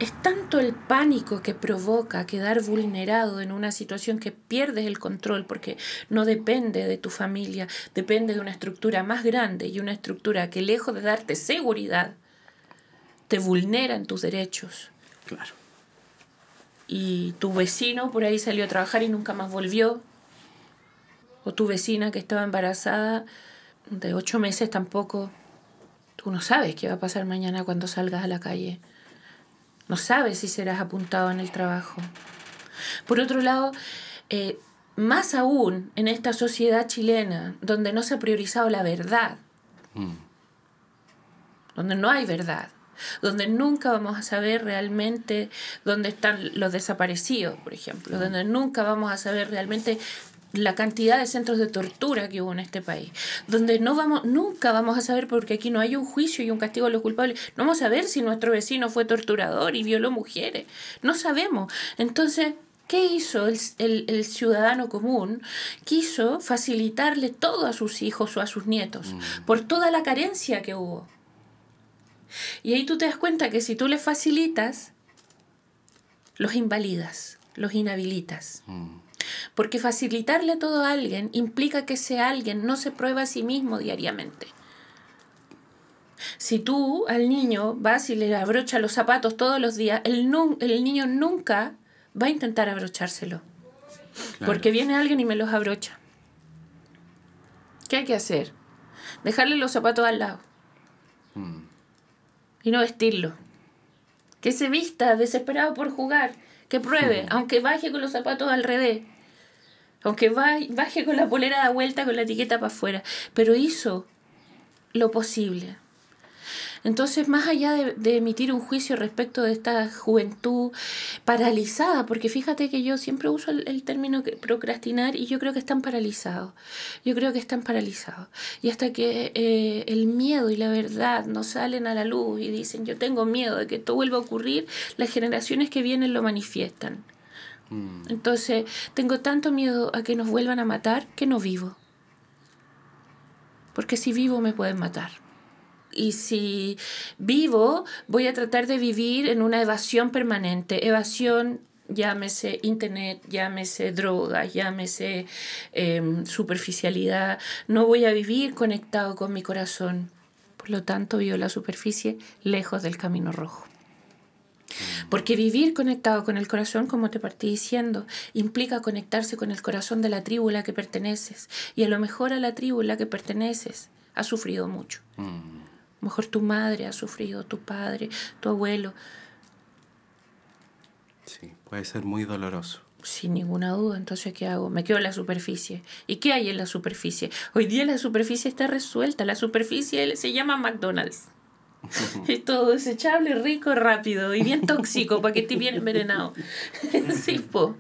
[SPEAKER 2] Es tanto el pánico que provoca quedar vulnerado en una situación que pierdes el control porque no depende de tu familia, depende de una estructura más grande y una estructura que lejos de darte seguridad, te vulnera en tus derechos.
[SPEAKER 1] Claro.
[SPEAKER 2] Y tu vecino por ahí salió a trabajar y nunca más volvió. O tu vecina que estaba embarazada de ocho meses tampoco. Tú no sabes qué va a pasar mañana cuando salgas a la calle. No sabes si serás apuntado en el trabajo. Por otro lado, eh, más aún en esta sociedad chilena, donde no se ha priorizado la verdad,
[SPEAKER 1] Mm,
[SPEAKER 2] donde no hay verdad, donde nunca vamos a saber realmente dónde están los desaparecidos, por ejemplo, donde nunca vamos a saber realmente la cantidad de centros de tortura que hubo en este país, donde no vamos, nunca vamos a saber, porque aquí no hay un juicio y un castigo a los culpables, no vamos a ver si nuestro vecino fue torturador y violó mujeres, no sabemos. Entonces, ¿qué hizo el, el- el ciudadano común? Quiso facilitarle todo a sus hijos o a sus nietos, por toda la carencia que hubo. Y ahí tú te das cuenta que si tú les facilitas, los invalidas, los inhabilitas.
[SPEAKER 1] mm,
[SPEAKER 2] Porque facilitarle todo a alguien implica que ese alguien no se prueba a sí mismo diariamente. Si tú al niño vas y le abrochas los zapatos todos los días, el, nu- el niño nunca va a intentar abrochárselo.
[SPEAKER 1] claro.
[SPEAKER 2] Porque viene alguien y me los abrocha. ¿Qué hay que hacer? Dejarle los zapatos al lado
[SPEAKER 1] Mm,
[SPEAKER 2] y no vestirlo. Que se vista desesperado por jugar, que pruebe, aunque baje con los zapatos al revés, aunque baje con la polera de vuelta con la etiqueta para afuera, pero hizo lo posible. Entonces, más allá de, emitir un juicio respecto de esta juventud paralizada, porque fíjate que yo siempre uso el, el término que- procrastinar y yo creo que están paralizados. Yo creo que están paralizados. Y hasta que eh, el miedo y la verdad no salen a la luz y dicen yo tengo miedo de que esto vuelva a ocurrir, las generaciones que vienen lo manifiestan.
[SPEAKER 1] Mm,
[SPEAKER 2] Entonces, tengo tanto miedo a que nos vuelvan a matar que no vivo. Porque si vivo me pueden matar. Y si vivo, voy a tratar de vivir en una evasión permanente. Evasión llámese internet, llámese droga, llámese em, superficialidad, no voy a vivir conectado con mi corazón. Por lo tanto, vivo la superficie lejos del camino rojo. Porque vivir conectado con el corazón, como te partí diciendo, implica conectarse con el corazón de la tribu a la que perteneces. Y a lo mejor a la tribu a la que perteneces ha sufrido mucho. Mm. A lo mejor tu madre ha sufrido, tu padre, tu abuelo.
[SPEAKER 1] Sí, puede ser muy doloroso.
[SPEAKER 2] Sin ninguna duda, entonces ¿qué hago? Me quedo en la superficie. ¿Y qué hay en la superficie? Hoy día la superficie está resuelta. La superficie se llama McDonald's. (laughs) es todo desechable, rico, rápido y bien tóxico para que esté bien envenenado. (laughs) po.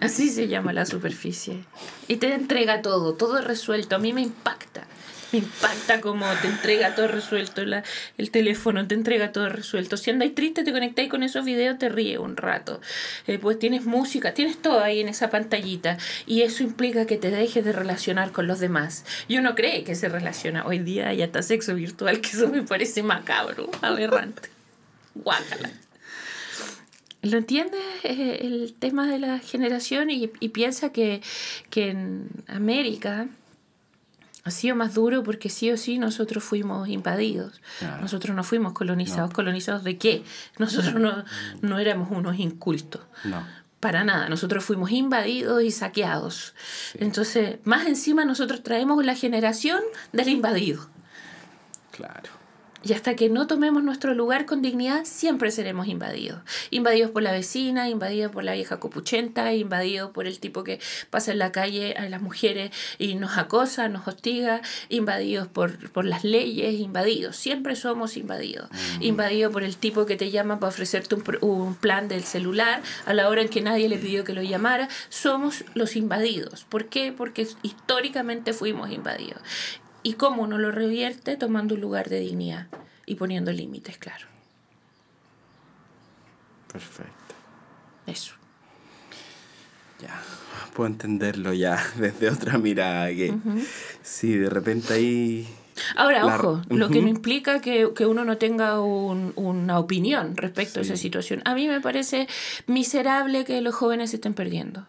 [SPEAKER 2] Así se llama la superficie. Y te entrega todo, todo resuelto. A mí me impacta. Me (laughs) impacta como te entrega todo resuelto, la, el teléfono te entrega todo resuelto. Si andáis triste, te conectáis con esos videos, te ríes un rato. Eh, pues tienes música, tienes todo ahí en esa pantallita. Y eso implica que te dejes de relacionar con los demás. Y uno cree que se relaciona. Hoy día hay hasta sexo virtual, que eso me parece macabro, aberrante. (laughs) Guácala. ¿Lo entiendes eh, el tema de la generación? Y, y piensa que, que en América ha sido más duro porque sí o sí nosotros fuimos invadidos. Nosotros no fuimos colonizados. ¿Colonizados de qué? Nosotros no, no éramos unos incultos. No. Para nada, nosotros fuimos invadidos y saqueados. Entonces, más encima nosotros traemos la generación del invadido.
[SPEAKER 1] Claro.
[SPEAKER 2] Y hasta que no tomemos nuestro lugar con dignidad, siempre seremos invadidos. Invadidos por la vecina, invadidos por la vieja copuchenta, invadidos por el tipo que pasa en la calle a las mujeres y nos acosa, nos hostiga, invadidos por, por las leyes, invadidos. Siempre somos invadidos. Mm. Invadidos por el tipo que te llama para ofrecerte un, un plan del celular a la hora en que nadie le pidió que lo llamara. Somos los invadidos. ¿Por qué? Porque históricamente fuimos invadidos. ¿Y cómo uno lo revierte? Tomando un lugar de dignidad y poniendo límites, claro.
[SPEAKER 1] Perfecto.
[SPEAKER 2] Eso.
[SPEAKER 1] Ya, puedo entenderlo ya (laughs) desde otra mirada, que sí, de repente ahí...
[SPEAKER 2] Ahora, ojo, lo que no implica que, uno no tenga una opinión respecto a esa situación. A mí me parece miserable que los jóvenes se estén perdiendo.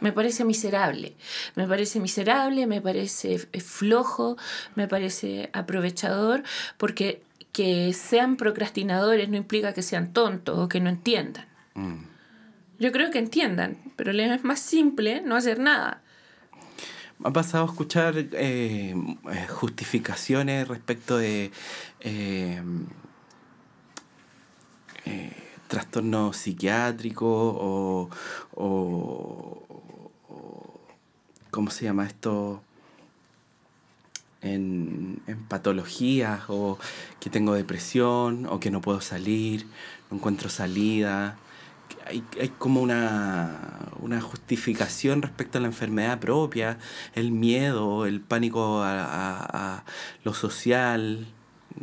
[SPEAKER 2] Me parece miserable, me parece miserable, me parece flojo, me parece aprovechador, porque que sean procrastinadores no implica que sean tontos o que no entiendan. Mm. Yo creo que entiendan, pero es más simple no hacer nada.
[SPEAKER 1] Me ha pasado a escuchar eh, justificaciones respecto de eh, eh, trastornos psiquiátricos o, ¿cómo se llama esto? En, en, patologías o que tengo depresión o que no puedo salir, no encuentro salida. Hay, hay como una, una, justificación respecto a la enfermedad propia, el miedo, el pánico a, a, a lo social.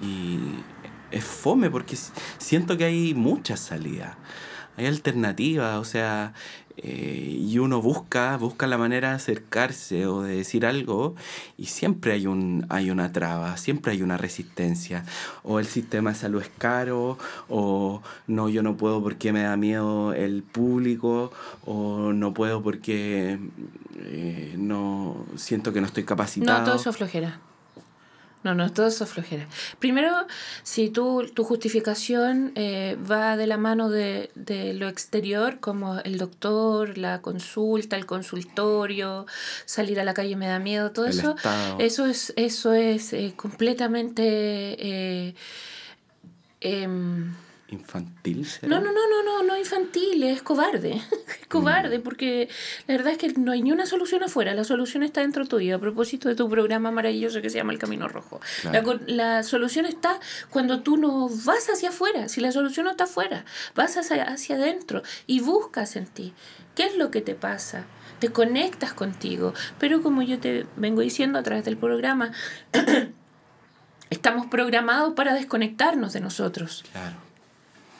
[SPEAKER 1] Y es fome porque siento que hay muchas salidas, hay alternativas, o sea, eh, y uno busca, busca la manera de acercarse o de decir algo y siempre hay, un, hay una traba, siempre hay una resistencia. O el sistema de salud es caro, o no, yo no puedo porque me da miedo el público, o no puedo porque eh, no siento que no estoy capacitado.
[SPEAKER 2] No, todo eso flojera. No, no, todo eso flojera. Primero, si tú, tu justificación eh, va de la mano de, lo exterior, como el doctor, la consulta, el consultorio, salir a la calle me da miedo, todo eso, eso es, eso es eh, completamente... Eh,
[SPEAKER 1] infantil.
[SPEAKER 2] No, no, no, no, no, no infantil, es cobarde. (laughs) es cobarde, mm. porque la verdad es que no hay ni una solución afuera, la solución está dentro tuyo. A propósito de tu programa maravilloso que se llama El Camino Rojo. La, la, solución está cuando tú no vas hacia afuera, si la solución no está afuera, vas hacia, hacia adentro y buscas en ti. ¿Qué es lo que te pasa? Te conectas contigo, pero como yo te vengo diciendo a través del programa, (clears throat) estamos programados para desconectarnos de nosotros.
[SPEAKER 1] Claro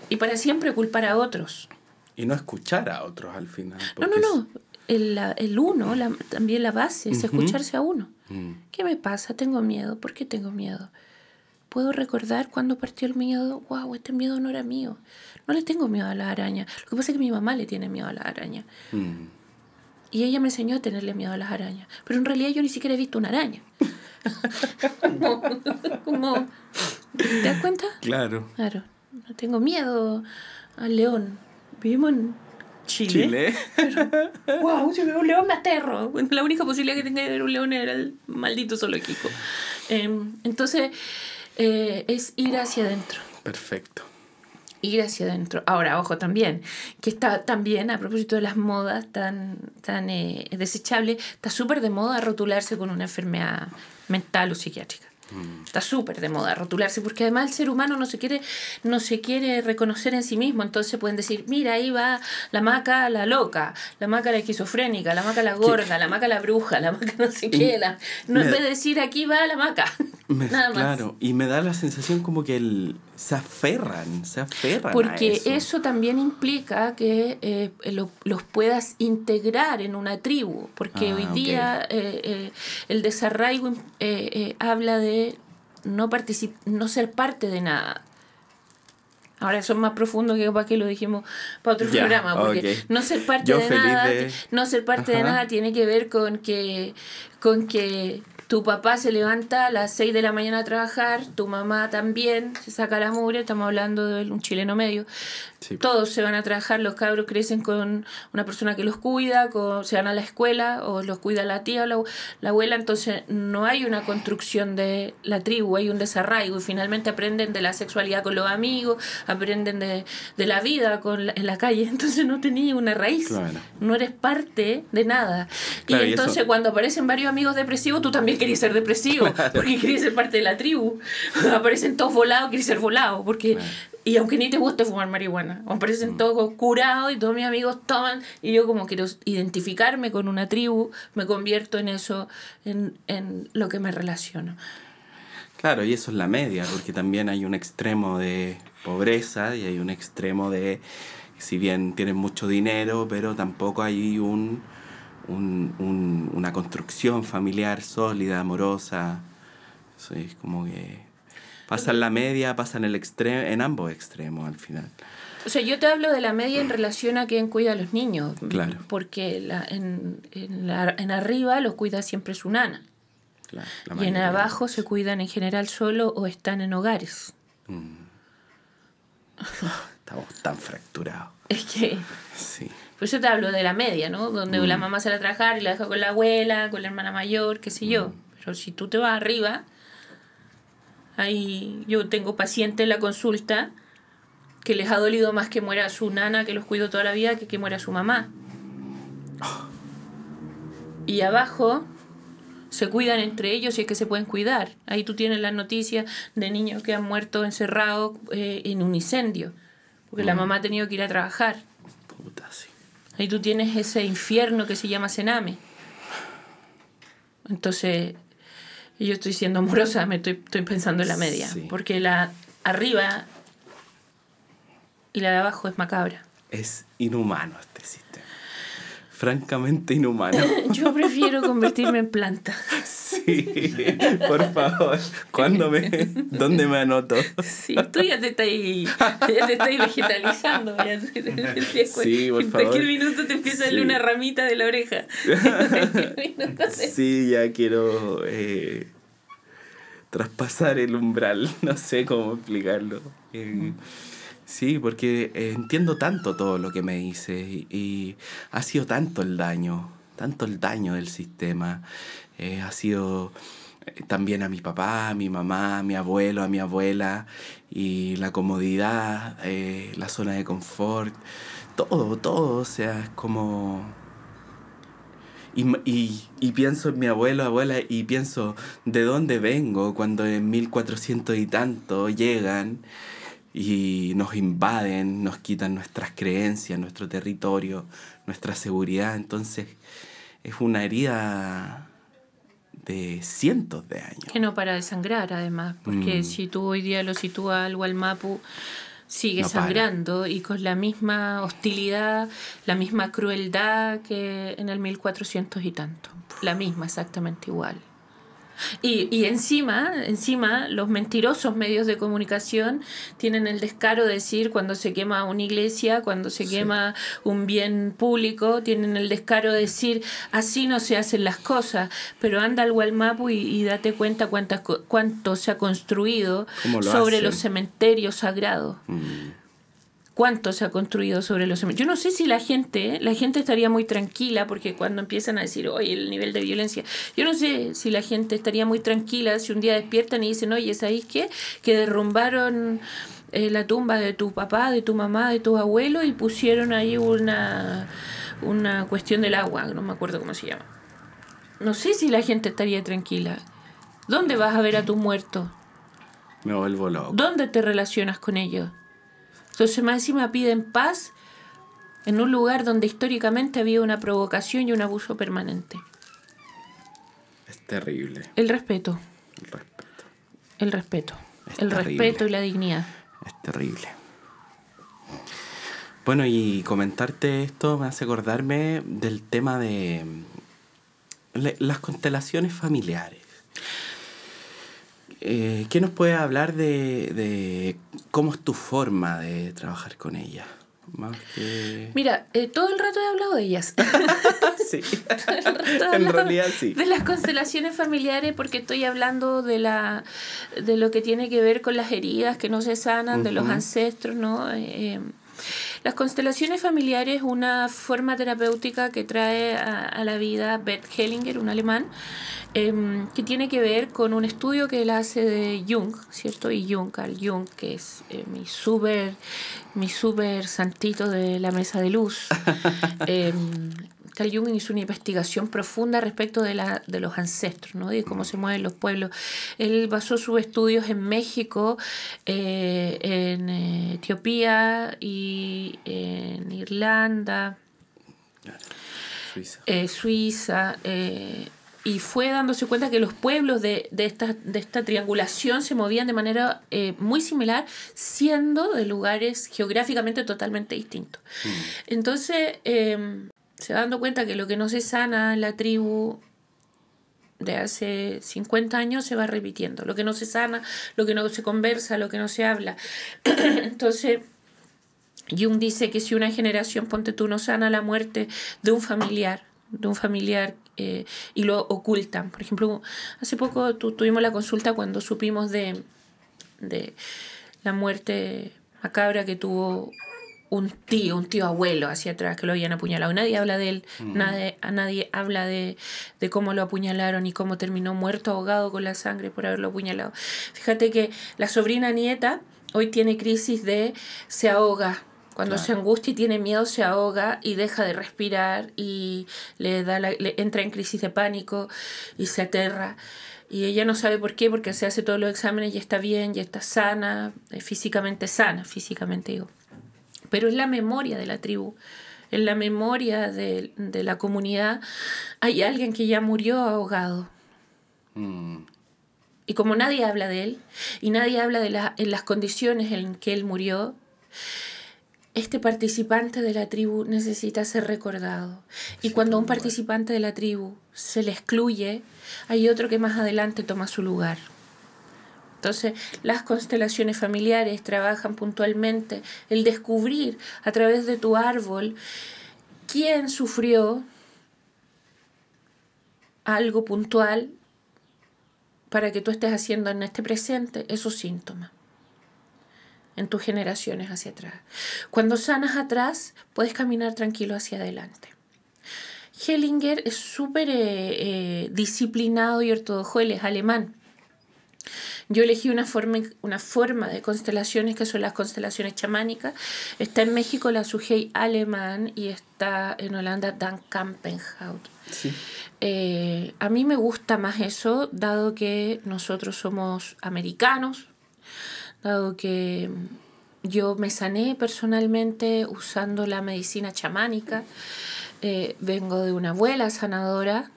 [SPEAKER 2] y para siempre culpar a otros.
[SPEAKER 1] Y no escuchar a otros al final.
[SPEAKER 2] No, no, no. El, el uno, la, también la base, es escucharse a uno.
[SPEAKER 1] Mm.
[SPEAKER 2] ¿Qué me pasa? Tengo miedo. ¿Por qué tengo miedo? Puedo recordar cuando partió el miedo. Wow, este miedo no era mío. No le tengo miedo a la araña. Lo que pasa es que mi mamá le tiene miedo a la araña.
[SPEAKER 1] Mm.
[SPEAKER 2] Y ella me enseñó a tenerle miedo a las arañas. Pero en realidad yo ni siquiera he visto una araña. (laughs) (laughs) como, como- ¿Te das cuenta?
[SPEAKER 1] Claro.
[SPEAKER 2] Claro. No tengo miedo al león. Vivimos en Chile.
[SPEAKER 1] Chile.
[SPEAKER 2] Wow, si veo un león me aterro. La única posibilidad que tenga de ver un león era el maldito zoológico. Em, entonces, eh, es ir hacia adentro.
[SPEAKER 1] Perfecto.
[SPEAKER 2] Ir hacia adentro. Ahora, ojo también, que está también, a propósito de las modas tan, tan eh, desechables, está súper de moda rotularse con una enfermedad mental o psiquiátrica. Está súper de moda rotularse, porque además el ser humano no se quiere, no se quiere reconocer en sí mismo. Entonces pueden decir, mira, ahí va la maca la loca, la maca la esquizofrénica, la maca la gorda, la maca la bruja, la maca no sé qué. La... No, en vez de decir aquí va la maca. (laughs)
[SPEAKER 1] Me-
[SPEAKER 2] Nada más.
[SPEAKER 1] Claro, y me da la sensación como que el, se aferran, se aferran. a
[SPEAKER 2] Porque
[SPEAKER 1] eso.
[SPEAKER 2] eso. también implica que eh, lo- los puedas integrar en una tribu, porque
[SPEAKER 1] Ah,
[SPEAKER 2] hoy día eh, eh, el desarraigo eh, habla de no, no ser parte de nada. Ahora eso es más profundo que para que lo dijimos para otro programa, porque no ser parte
[SPEAKER 1] Yo
[SPEAKER 2] de nada,
[SPEAKER 1] de-
[SPEAKER 2] no ser parte de nada tiene que ver con que con que tu papá se levanta a las 6 de la mañana a trabajar, tu mamá también se saca la mugre, estamos hablando de un chileno medio.
[SPEAKER 1] Sí.
[SPEAKER 2] Todos se van a trabajar, los cabros crecen con una persona que los cuida, con- se van a la escuela o los cuida la tía o la, la abuela, entonces no hay una construcción de la tribu, hay un desarraigo y finalmente aprenden de la sexualidad con los amigos, aprenden de, de la vida con la- en la calle, (laughs) entonces no tenías una raíz,
[SPEAKER 1] Claro.
[SPEAKER 2] no eres parte de nada.
[SPEAKER 1] Claro,
[SPEAKER 2] y
[SPEAKER 1] y eso-
[SPEAKER 2] entonces cuando aparecen varios amigos depresivos, tú también querías ser depresivo, (laughs) porque querías ser parte de la tribu. (laughs) Aparecen todos volados, querías ser volado, porque... Y aunque ni te guste fumar marihuana, aparecen todos curados y todos mis amigos toman, y yo como quiero identificarme con una tribu, me convierto en eso, en, en lo que me relaciono.
[SPEAKER 1] Claro, y eso es la media, porque también hay un extremo de pobreza y hay un extremo de, si bien tienen mucho dinero, pero tampoco hay un, un- un- una construcción familiar sólida, amorosa. Eso es como que pasan la media, pasan el extremo, en ambos extremos al final.
[SPEAKER 2] O sea, yo te hablo de la media en relación a quién cuida a los niños,
[SPEAKER 1] Claro.
[SPEAKER 2] porque la, en, en, la- en arriba los cuida siempre su nana,
[SPEAKER 1] Claro, la
[SPEAKER 2] y en abajo se cuidan en general solo o están en hogares. (laughs)
[SPEAKER 1] Estamos tan fracturados.
[SPEAKER 2] Es que...
[SPEAKER 1] Sí.
[SPEAKER 2] Por eso te hablo de la media, ¿no? Donde la mamá sale a trabajar y la deja con la abuela, con la hermana mayor, qué sé yo. Pero si tú te vas arriba, ahí yo tengo pacientes en la consulta que les ha dolido más que muera su nana, que los cuidó toda la vida, que que muera su mamá. Y abajo se cuidan entre ellos y es que se pueden cuidar. Ahí tú tienes las noticias de niños que han muerto encerrados eh, en un incendio, porque la mamá ha tenido que ir a trabajar.
[SPEAKER 1] Puta, sí.
[SPEAKER 2] Ahí tú tienes ese infierno que se llama Sename. Entonces, yo estoy siendo amorosa, me estoy, estoy pensando en la media.
[SPEAKER 1] Sí.
[SPEAKER 2] Porque la arriba y la de abajo es macabra.
[SPEAKER 1] Es inhumano este sistema. Francamente inhumano. (laughs)
[SPEAKER 2] Yo prefiero convertirme en planta.
[SPEAKER 1] Sí, por favor. ¿Cuándo me, ¿Dónde me anoto?
[SPEAKER 2] Sí, tú ya te estás, ya te estás vegetalizando. Ya te- te- (laughs)
[SPEAKER 1] Sí, por
[SPEAKER 2] en cualquier minuto te empieza a salir
[SPEAKER 1] Sí.
[SPEAKER 2] una ramita de la oreja. (laughs) Te-
[SPEAKER 1] Sí, ya quiero eh, traspasar el umbral. No sé cómo explicarlo. Eh, sí, porque eh, entiendo tanto todo lo que me dices y, ha sido tanto el daño, tanto el daño del sistema. Eh, ha sido eh, también a mi papá, a mi mamá, a mi abuelo, a mi abuela y la comodidad, la zona de confort, todo, todo, o sea, es como... Y, y, y pienso en mi abuelo, abuela, y pienso de dónde vengo cuando en 1400 y tanto llegan y nos invaden, nos quitan nuestras creencias, nuestro territorio, nuestra seguridad. Entonces es una herida de cientos de años.
[SPEAKER 2] Que no para de sangrar, además, porque
[SPEAKER 1] Mm.
[SPEAKER 2] si tú hoy día lo sitúas al Gualmapu, sigue
[SPEAKER 1] No para.
[SPEAKER 2] sangrando y con la misma hostilidad, la misma crueldad que en el 1400 y tanto. La misma, exactamente igual. Y, y encima, encima, los mentirosos medios de comunicación tienen el descaro de decir cuando se quema una iglesia, cuando se quema un bien público, tienen el descaro de decir así no se hacen las cosas, pero anda al Gualmapu y, y date cuenta cuántas, cuánto se ha construido
[SPEAKER 1] ¿Cómo lo
[SPEAKER 2] sobre
[SPEAKER 1] hacen?
[SPEAKER 2] los cementerios sagrados.
[SPEAKER 1] Mm.
[SPEAKER 2] Cuánto se ha construido sobre los. Yo no sé si la gente, la gente estaría muy tranquila porque cuando empiezan a decir, oye, el nivel de violencia, yo no sé si la gente estaría muy tranquila si un día despiertan y dicen, oye, ¿sabéis qué? Que derrumbaron eh, la tumba de tu papá, de tu mamá, de tu abuelo y pusieron ahí una, una cuestión del agua, no me acuerdo cómo se llama. No sé si la gente estaría tranquila. ¿Dónde vas a ver a tu muerto?
[SPEAKER 1] Me vuelvo loco.
[SPEAKER 2] ¿Dónde te relacionas con ellos? Entonces más encima piden paz en un lugar donde históricamente había una provocación y un abuso permanente.
[SPEAKER 1] Es terrible
[SPEAKER 2] El respeto,
[SPEAKER 1] el respeto.
[SPEAKER 2] el respeto,
[SPEAKER 1] Es
[SPEAKER 2] el
[SPEAKER 1] terrible.
[SPEAKER 2] respeto y la dignidad.
[SPEAKER 1] Es terrible. Bueno, y comentarte esto me hace acordarme del tema de las constelaciones familiares. Eh, ¿Qué nos puede hablar de, de cómo es tu forma de trabajar con ella? Más que...
[SPEAKER 2] Mira, eh, todo el rato he hablado de ellas. (laughs)
[SPEAKER 1] Sí. (laughs) En realidad sí.
[SPEAKER 2] De las constelaciones familiares porque estoy hablando de la de lo que tiene que ver con las heridas que no se sanan, de los ancestros, ¿no? Eh, las constelaciones familiares, una forma terapéutica que trae a, a la vida Bert Hellinger, un alemán, em, que tiene que ver con un estudio que él hace de Jung, ¿cierto? Y Jung, Carl Jung, que es eh, mi súper mi súper santito de la mesa de luz. (laughs) Em, Carl Jung hizo una investigación profunda respecto de, la, de los ancestros, ¿no? De cómo se mueven los pueblos. Él basó sus estudios en México, eh, en eh, Etiopía y en Irlanda,
[SPEAKER 1] Suiza.
[SPEAKER 2] eh, Suiza, eh, y fue dándose cuenta que los pueblos de, de, esta, de esta triangulación se movían de manera eh, muy similar, siendo de lugares geográficamente totalmente distintos. Entonces, eh, se va dando cuenta que lo que no se sana en la tribu de hace 50 años se va repitiendo. Lo que no se sana, lo que no se conversa, lo que no se habla. (clears throat) Entonces, Jung dice que si una generación, ponte tú, no sana la muerte de un familiar, de un familiar eh, y lo ocultan. Por ejemplo, hace poco tu- tuvimos la consulta cuando supimos de, de la muerte macabra que tuvo un tío, un tío abuelo hacia atrás que lo habían apuñalado. Nadie habla de él, nadie, a nadie habla de, de cómo lo apuñalaron y cómo terminó muerto ahogado con la sangre por haberlo apuñalado. Fíjate que la sobrina nieta hoy tiene crisis de se ahoga. Cuando
[SPEAKER 1] Claro.
[SPEAKER 2] se angustia y tiene miedo, se ahoga y deja de respirar y le da la- le entra en crisis de pánico y se aterra. Y ella no sabe por qué, porque se hace todos los exámenes y está bien, ya está sana, eh, físicamente sana, físicamente digo. Pero es la memoria de la tribu, en la memoria de, de la comunidad. Hay alguien que ya murió ahogado.
[SPEAKER 1] Mm,
[SPEAKER 2] Y como nadie habla de él, y nadie habla de la- en las condiciones en que él murió, este participante de la tribu necesita ser recordado. Y cuando a un participante de la tribu se le excluye, hay otro que más adelante toma su lugar. Entonces, las constelaciones familiares trabajan puntualmente el descubrir a través de tu árbol quién sufrió algo puntual para que tú estés haciendo en este presente esos síntomas en tus generaciones hacia atrás. Cuando sanas atrás, puedes caminar tranquilo hacia adelante. Hellinger es súper eh, eh, disciplinado y ortodoxo, él es alemán. Yo elegí una forma, una forma de constelaciones que son las constelaciones chamánicas. Está en México la Sujei alemán y está en Holanda Dan Kampenhout.
[SPEAKER 1] sí.
[SPEAKER 2] Eh, a mí me gusta más eso, dado que nosotros somos americanos, dado que yo me sané personalmente usando la medicina chamánica, eh, vengo de una abuela sanadora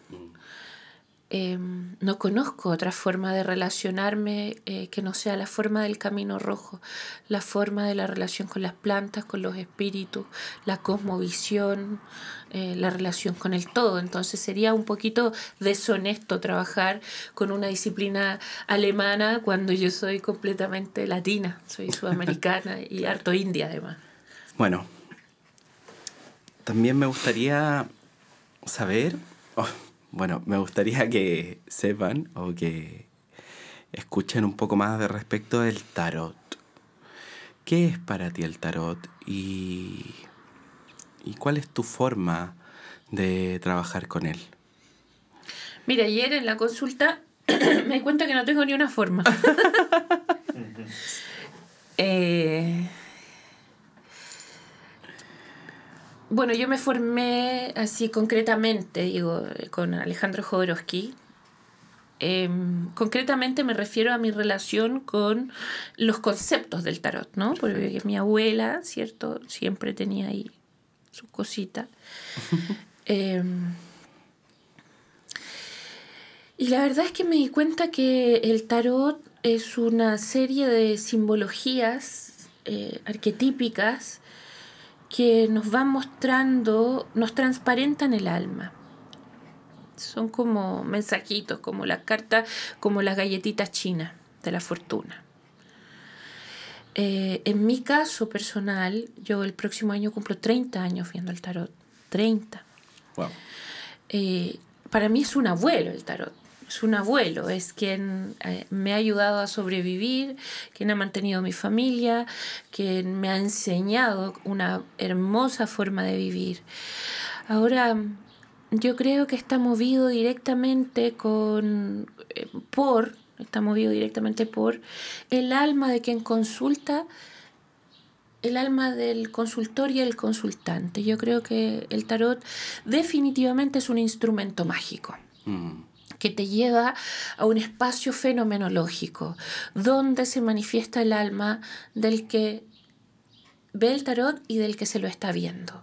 [SPEAKER 2] Em, no conozco otra forma de relacionarme eh, que no sea la forma del camino rojo, la forma de la relación con las plantas, con los espíritus, la cosmovisión, eh, la relación con el todo. Entonces sería un poquito deshonesto trabajar con una disciplina alemana cuando yo soy completamente latina, soy (laughs) sudamericana y harto india además.
[SPEAKER 1] Bueno, también me gustaría saber... Oh, bueno, me gustaría que sepan o que escuchen un poco más de respecto del tarot. ¿Qué es para ti el tarot y, y cuál es tu forma de trabajar con él?
[SPEAKER 2] Mira, ayer en la consulta (coughs) me di cuenta que no tengo ni una forma. (laughs) eh, Bueno, yo me formé así concretamente, digo, con Alejandro Jodorowsky. Em, concretamente me refiero a mi relación con los conceptos del tarot, ¿no? Porque mi abuela, ¿cierto? Siempre tenía ahí su cosita. (laughs) Em, y la verdad es que me di cuenta que el tarot es una serie de simbologías eh, arquetípicas que nos van mostrando, nos transparentan el alma. Son como mensajitos, como las cartas, como las galletitas chinas de la fortuna. Eh, en mi caso personal, yo el próximo año cumplo 30 años viendo el tarot. 30. Wow. Eh, para mí es un abuelo el tarot es un abuelo, es quien eh, me ha ayudado a sobrevivir, quien ha mantenido mi familia, quien me ha enseñado una hermosa forma de vivir. Ahora, yo creo que está movido directamente con, eh, por, está movido directamente por el alma de quien consulta el alma del consultor y el consultante. Yo creo que el tarot definitivamente es un instrumento mágico. Mm que te lleva a un espacio fenomenológico, donde se manifiesta el alma del que ve el tarot y del que se lo está viendo.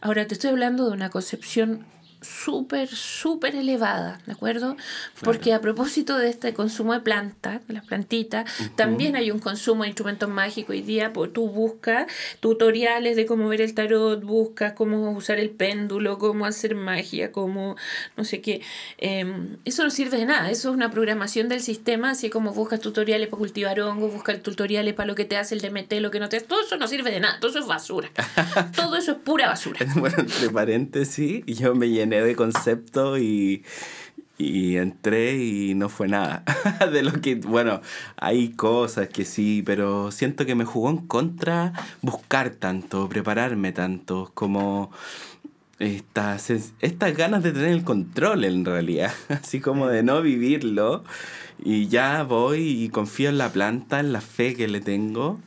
[SPEAKER 2] Ahora te estoy hablando de una concepción súper, súper elevada, ¿de acuerdo? Porque a propósito de este consumo de plantas, de las plantitas, también hay un consumo de instrumentos mágicos hoy día, porque tú buscas tutoriales de cómo ver el tarot, buscas cómo usar el péndulo, cómo hacer magia, cómo no sé qué. Em, eso no sirve de nada, eso es una programación del sistema, así como buscas tutoriales para cultivar hongos, buscas tutoriales para lo que te hace el DMT, lo que no te hace, todo eso no sirve de nada, todo eso es basura. (laughs) todo eso es pura basura.
[SPEAKER 1] bueno, entre paréntesis, yo me llené de concepto y, y entré y no fue nada. (laughs) de lo que, bueno, hay cosas que sí, pero siento que me jugó en contra buscar tanto, prepararme tanto, como estas, estas ganas de tener el control en realidad, (laughs) así como de no vivirlo. Y ya voy y confío en la planta, en la fe que le tengo.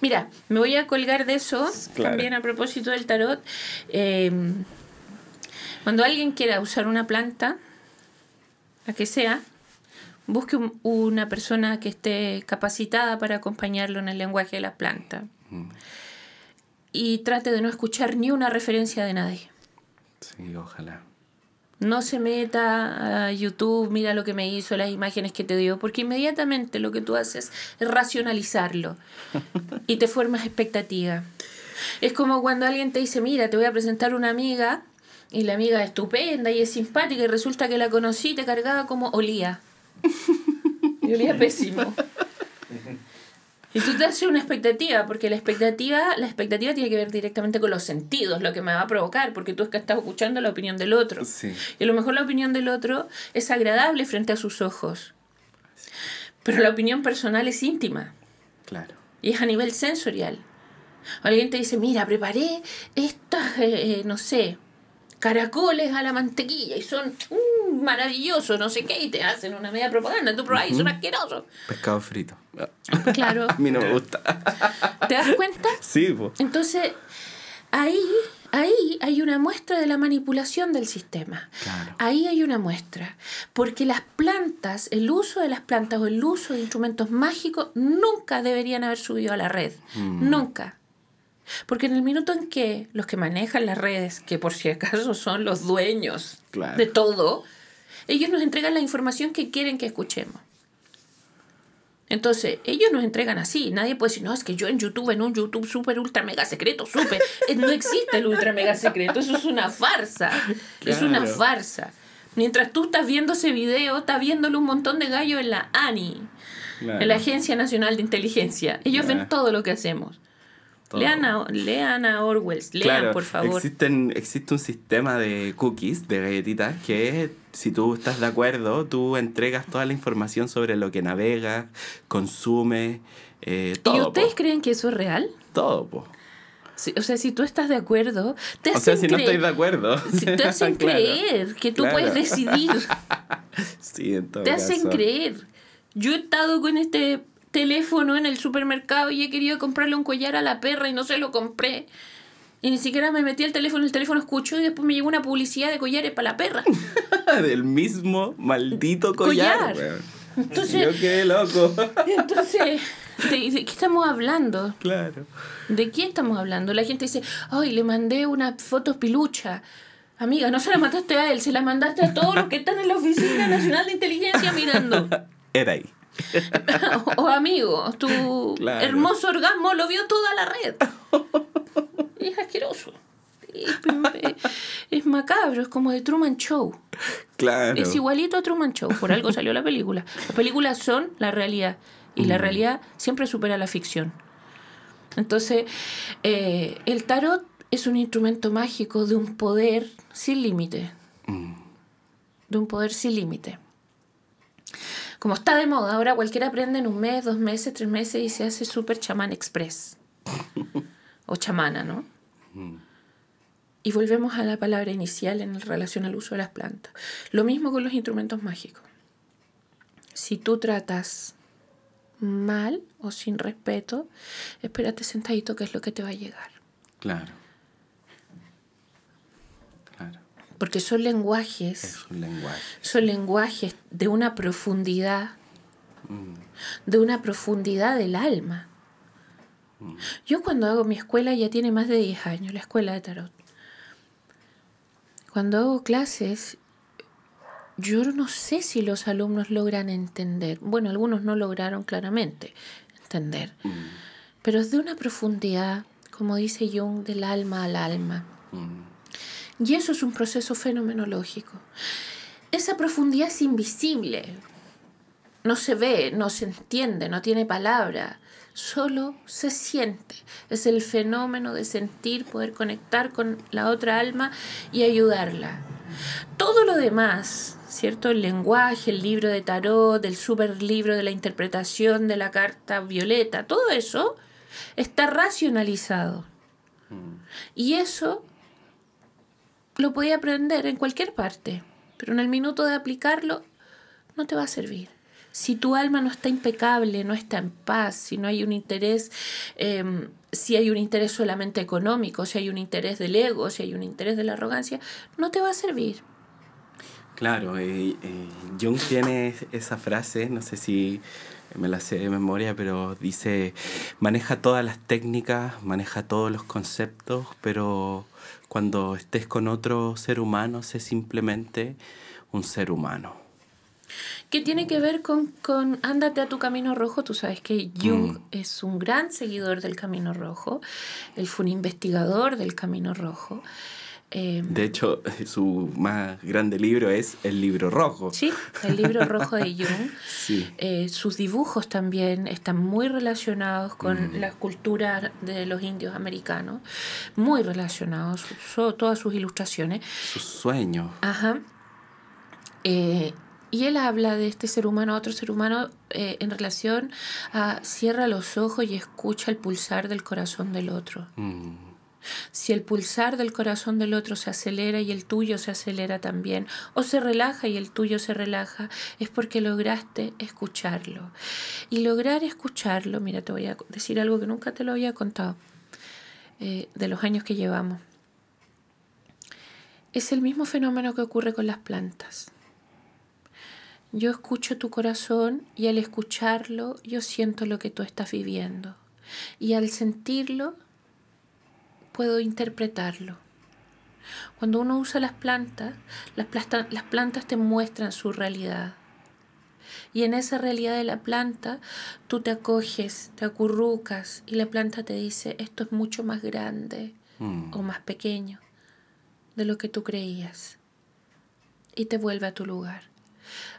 [SPEAKER 2] Mira, me voy a colgar de eso, también a propósito del tarot. Eh, cuando alguien quiera usar una planta, la que sea, busque una persona que esté capacitada para acompañarlo en el lenguaje de la planta. Mm. Y trate de no escuchar ni una referencia de nadie.
[SPEAKER 1] Sí, ojalá.
[SPEAKER 2] No se meta a YouTube, mira lo que me hizo, las imágenes que te dio, porque inmediatamente lo que tú haces es racionalizarlo (laughs) y te formas expectativa. Es como cuando alguien te dice, mira, te voy a presentar una amiga y la amiga es estupenda y es simpática y resulta que la conocí y te cargaba como olía. Y olía pésimo. Y tú te haces una expectativa, porque la expectativa, la expectativa tiene que ver directamente con los sentidos, lo que me va a provocar, porque tú es que estás escuchando la opinión del otro. Y a lo mejor la opinión del otro es agradable frente a sus ojos. Pero la opinión personal es íntima.
[SPEAKER 1] Claro.
[SPEAKER 2] Y es a nivel sensorial. alguien te dice, mira, preparé estas, eh, eh, no sé, caracoles a la mantequilla y son mm, maravillosos, no sé qué, y te hacen una media propaganda, tú probás y son asquerosos.
[SPEAKER 1] Pescado frito.
[SPEAKER 2] Claro. (laughs)
[SPEAKER 1] a mí no me gusta.
[SPEAKER 2] ¿Te das cuenta?
[SPEAKER 1] Sí, pues.
[SPEAKER 2] Entonces, ahí, ahí hay una muestra de la manipulación del sistema.
[SPEAKER 1] Claro.
[SPEAKER 2] Ahí hay una muestra. Porque las plantas, el uso de las plantas o el uso de instrumentos mágicos nunca deberían haber subido a la red. Mm. Nunca. Porque en el minuto en que los que manejan las redes, que por si acaso son los dueños de todo, Ellos nos entregan la información que quieren que escuchemos. Entonces, ellos nos entregan así. Nadie puede decir, no, es que yo en YouTube, en un YouTube super, ultra, mega secreto, super. (laughs) no existe el ultra, mega secreto. Eso es una farsa. Es una farsa. Mientras tú estás viendo ese video, estás viéndole un montón de gallos en la ANI, en la Agencia Nacional de Inteligencia. Ellos ven todo lo que hacemos. Lean a, lean a Orwell, lean por favor.
[SPEAKER 1] Existen, existe un sistema de cookies, de galletitas, que si tú estás de acuerdo, tú entregas toda la información sobre lo que navegas, consumes, eh, todo.
[SPEAKER 2] ¿Y ustedes creen que eso es real?
[SPEAKER 1] Todo, po.
[SPEAKER 2] o sea, si tú estás de acuerdo,
[SPEAKER 1] te hacen O sea, si no estoy de acuerdo.
[SPEAKER 2] Te (laughs) hacen creer que tú puedes decidir. (laughs)
[SPEAKER 1] sí, en todo
[SPEAKER 2] Te hacen creer. Yo he estado con este teléfono en el supermercado y he querido comprarle un collar a la perra y no se lo compré. Y ni siquiera me metí al teléfono, el teléfono escuchó y después me llegó una publicidad de collares para la perra. (laughs)
[SPEAKER 1] Del mismo maldito collar.
[SPEAKER 2] Entonces,
[SPEAKER 1] Yo qué loco. (laughs)
[SPEAKER 2] Entonces, ¿de, qué estamos hablando?
[SPEAKER 1] Claro.
[SPEAKER 2] ¿De qué estamos hablando? La gente dice, ay, le mandé una foto pilucha. Amiga, no se la mandaste a él, se la mandaste a todos los que están en la Oficina Nacional de Inteligencia mirando. (laughs)
[SPEAKER 1] Era ahí. (laughs)
[SPEAKER 2] o amigo, tu hermoso orgasmo lo vio toda la red. es asqueroso. Es, macabro, es como de Truman Show.
[SPEAKER 1] Claro.
[SPEAKER 2] Es igualito a Truman Show, por algo salió la película. Las películas son la realidad y la mm. realidad siempre supera la ficción. Entonces, eh, el tarot es un instrumento mágico de un poder sin límite. Mm. De un poder sin límite como está de moda, ahora cualquiera aprende en un mes, dos meses, tres meses y se hace súper chamán express. (laughs) o chamana, ¿no? Y volvemos a la palabra inicial en relación al uso de las plantas. Lo mismo con los instrumentos mágicos. Si tú tratas mal o sin respeto, espérate sentadito que es lo que te va a llegar.
[SPEAKER 1] Claro.
[SPEAKER 2] Porque son lenguajes.
[SPEAKER 1] Es un lenguaje.
[SPEAKER 2] Son lenguajes de una profundidad. Mm. De una profundidad del alma. Mm. Yo cuando hago mi escuela ya tiene más de 10 años, la escuela de tarot. Cuando hago clases, yo no sé si los alumnos logran entender. Bueno, algunos no lograron claramente entender. Mm. Pero es de una profundidad, como dice Jung, del alma al alma. Y eso es un proceso fenomenológico. Esa profundidad es invisible. No se ve, no se entiende, no tiene palabra. Solo se siente. Es el fenómeno de sentir, poder conectar con la otra alma y ayudarla. Todo lo demás, ¿cierto? El lenguaje, el libro de tarot, el super libro de la interpretación de la carta violeta, todo eso está racionalizado. Mm. Y eso lo podía aprender en cualquier parte, pero en el minuto de aplicarlo no te va a servir. Si tu alma no está impecable, no está en paz, si no hay un interés, em, si hay un interés solamente económico, si hay un interés del ego, si hay un interés de la arrogancia, no te va a servir.
[SPEAKER 1] Claro, eh, eh, Jung tiene esa frase, no sé si me la sé de memoria, pero dice, maneja todas las técnicas, maneja todos los conceptos, pero cuando estés con otro ser humano, sé simplemente un ser humano.
[SPEAKER 2] ¿Qué tiene que ver con, con Ándate a tu camino rojo? Tú sabes que Jung mm. es un gran seguidor del camino rojo. Él fue un investigador del camino rojo.
[SPEAKER 1] Em, de hecho, (laughs) su más grande libro es El libro rojo.
[SPEAKER 2] Sí, el libro rojo de (laughs) Jung. Eh, sus dibujos también están muy relacionados con mm. la cultura de los indios americanos, muy relacionados, todas sus ilustraciones.
[SPEAKER 1] Sus sueños.
[SPEAKER 2] Ajá. Eh, y él habla de este ser humano a otro ser humano eh, en relación a cierra los ojos y escucha el pulsar del corazón del otro. Mm. Si el pulsar del corazón del otro se acelera y el tuyo se acelera también, o se relaja y el tuyo se relaja, es porque lograste escucharlo. Y lograr escucharlo, mira, te voy a decir algo que nunca te lo había contado, eh, de los años que llevamos. Es el mismo fenómeno que ocurre con las plantas. Yo escucho tu corazón y al escucharlo yo siento lo que tú estás viviendo. Y al sentirlo puedo interpretarlo. Cuando uno usa las plantas, las, plasta- las plantas te muestran su realidad. Y en esa realidad de la planta, tú te acoges, te acurrucas y la planta te dice, esto es mucho más grande
[SPEAKER 1] Mm.
[SPEAKER 2] o más pequeño de lo que tú creías. Y te vuelve a tu lugar.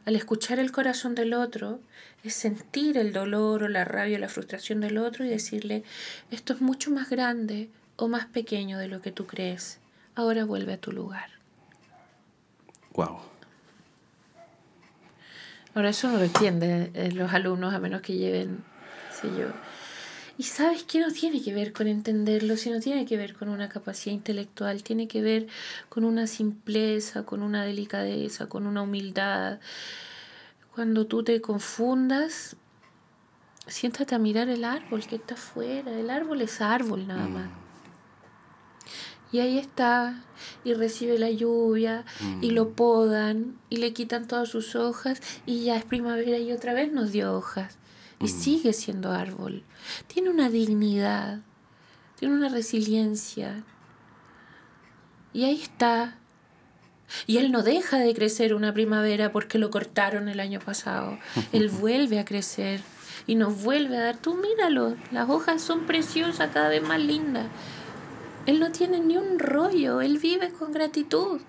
[SPEAKER 2] Al escuchar el corazón del otro, es sentir el dolor o la rabia o la frustración del otro y decirle, esto es mucho más grande o más pequeño de lo que tú crees. Ahora vuelve a tu lugar.
[SPEAKER 1] Wow.
[SPEAKER 2] Ahora eso no lo entienden eh, los alumnos a menos que lleven, sé yo. Y sabes que no tiene que ver con entenderlo, sino tiene que ver con una capacidad intelectual, tiene que ver con una simpleza, con una delicadeza, con una humildad. Cuando tú te confundas, siéntate a mirar el árbol que está afuera. El árbol es árbol nada más. Y ahí está, y recibe la lluvia, y lo podan, y le quitan todas sus hojas, y ya es primavera y otra vez nos dio hojas. Y sigue siendo árbol. Tiene una dignidad, tiene una resiliencia. Y ahí está. Y él no deja de crecer una primavera porque lo cortaron el año pasado. Él (laughs) vuelve a crecer y nos vuelve a dar, tú míralo, las hojas son preciosas, cada vez más lindas. Él no tiene ni un rollo, él vive con gratitud.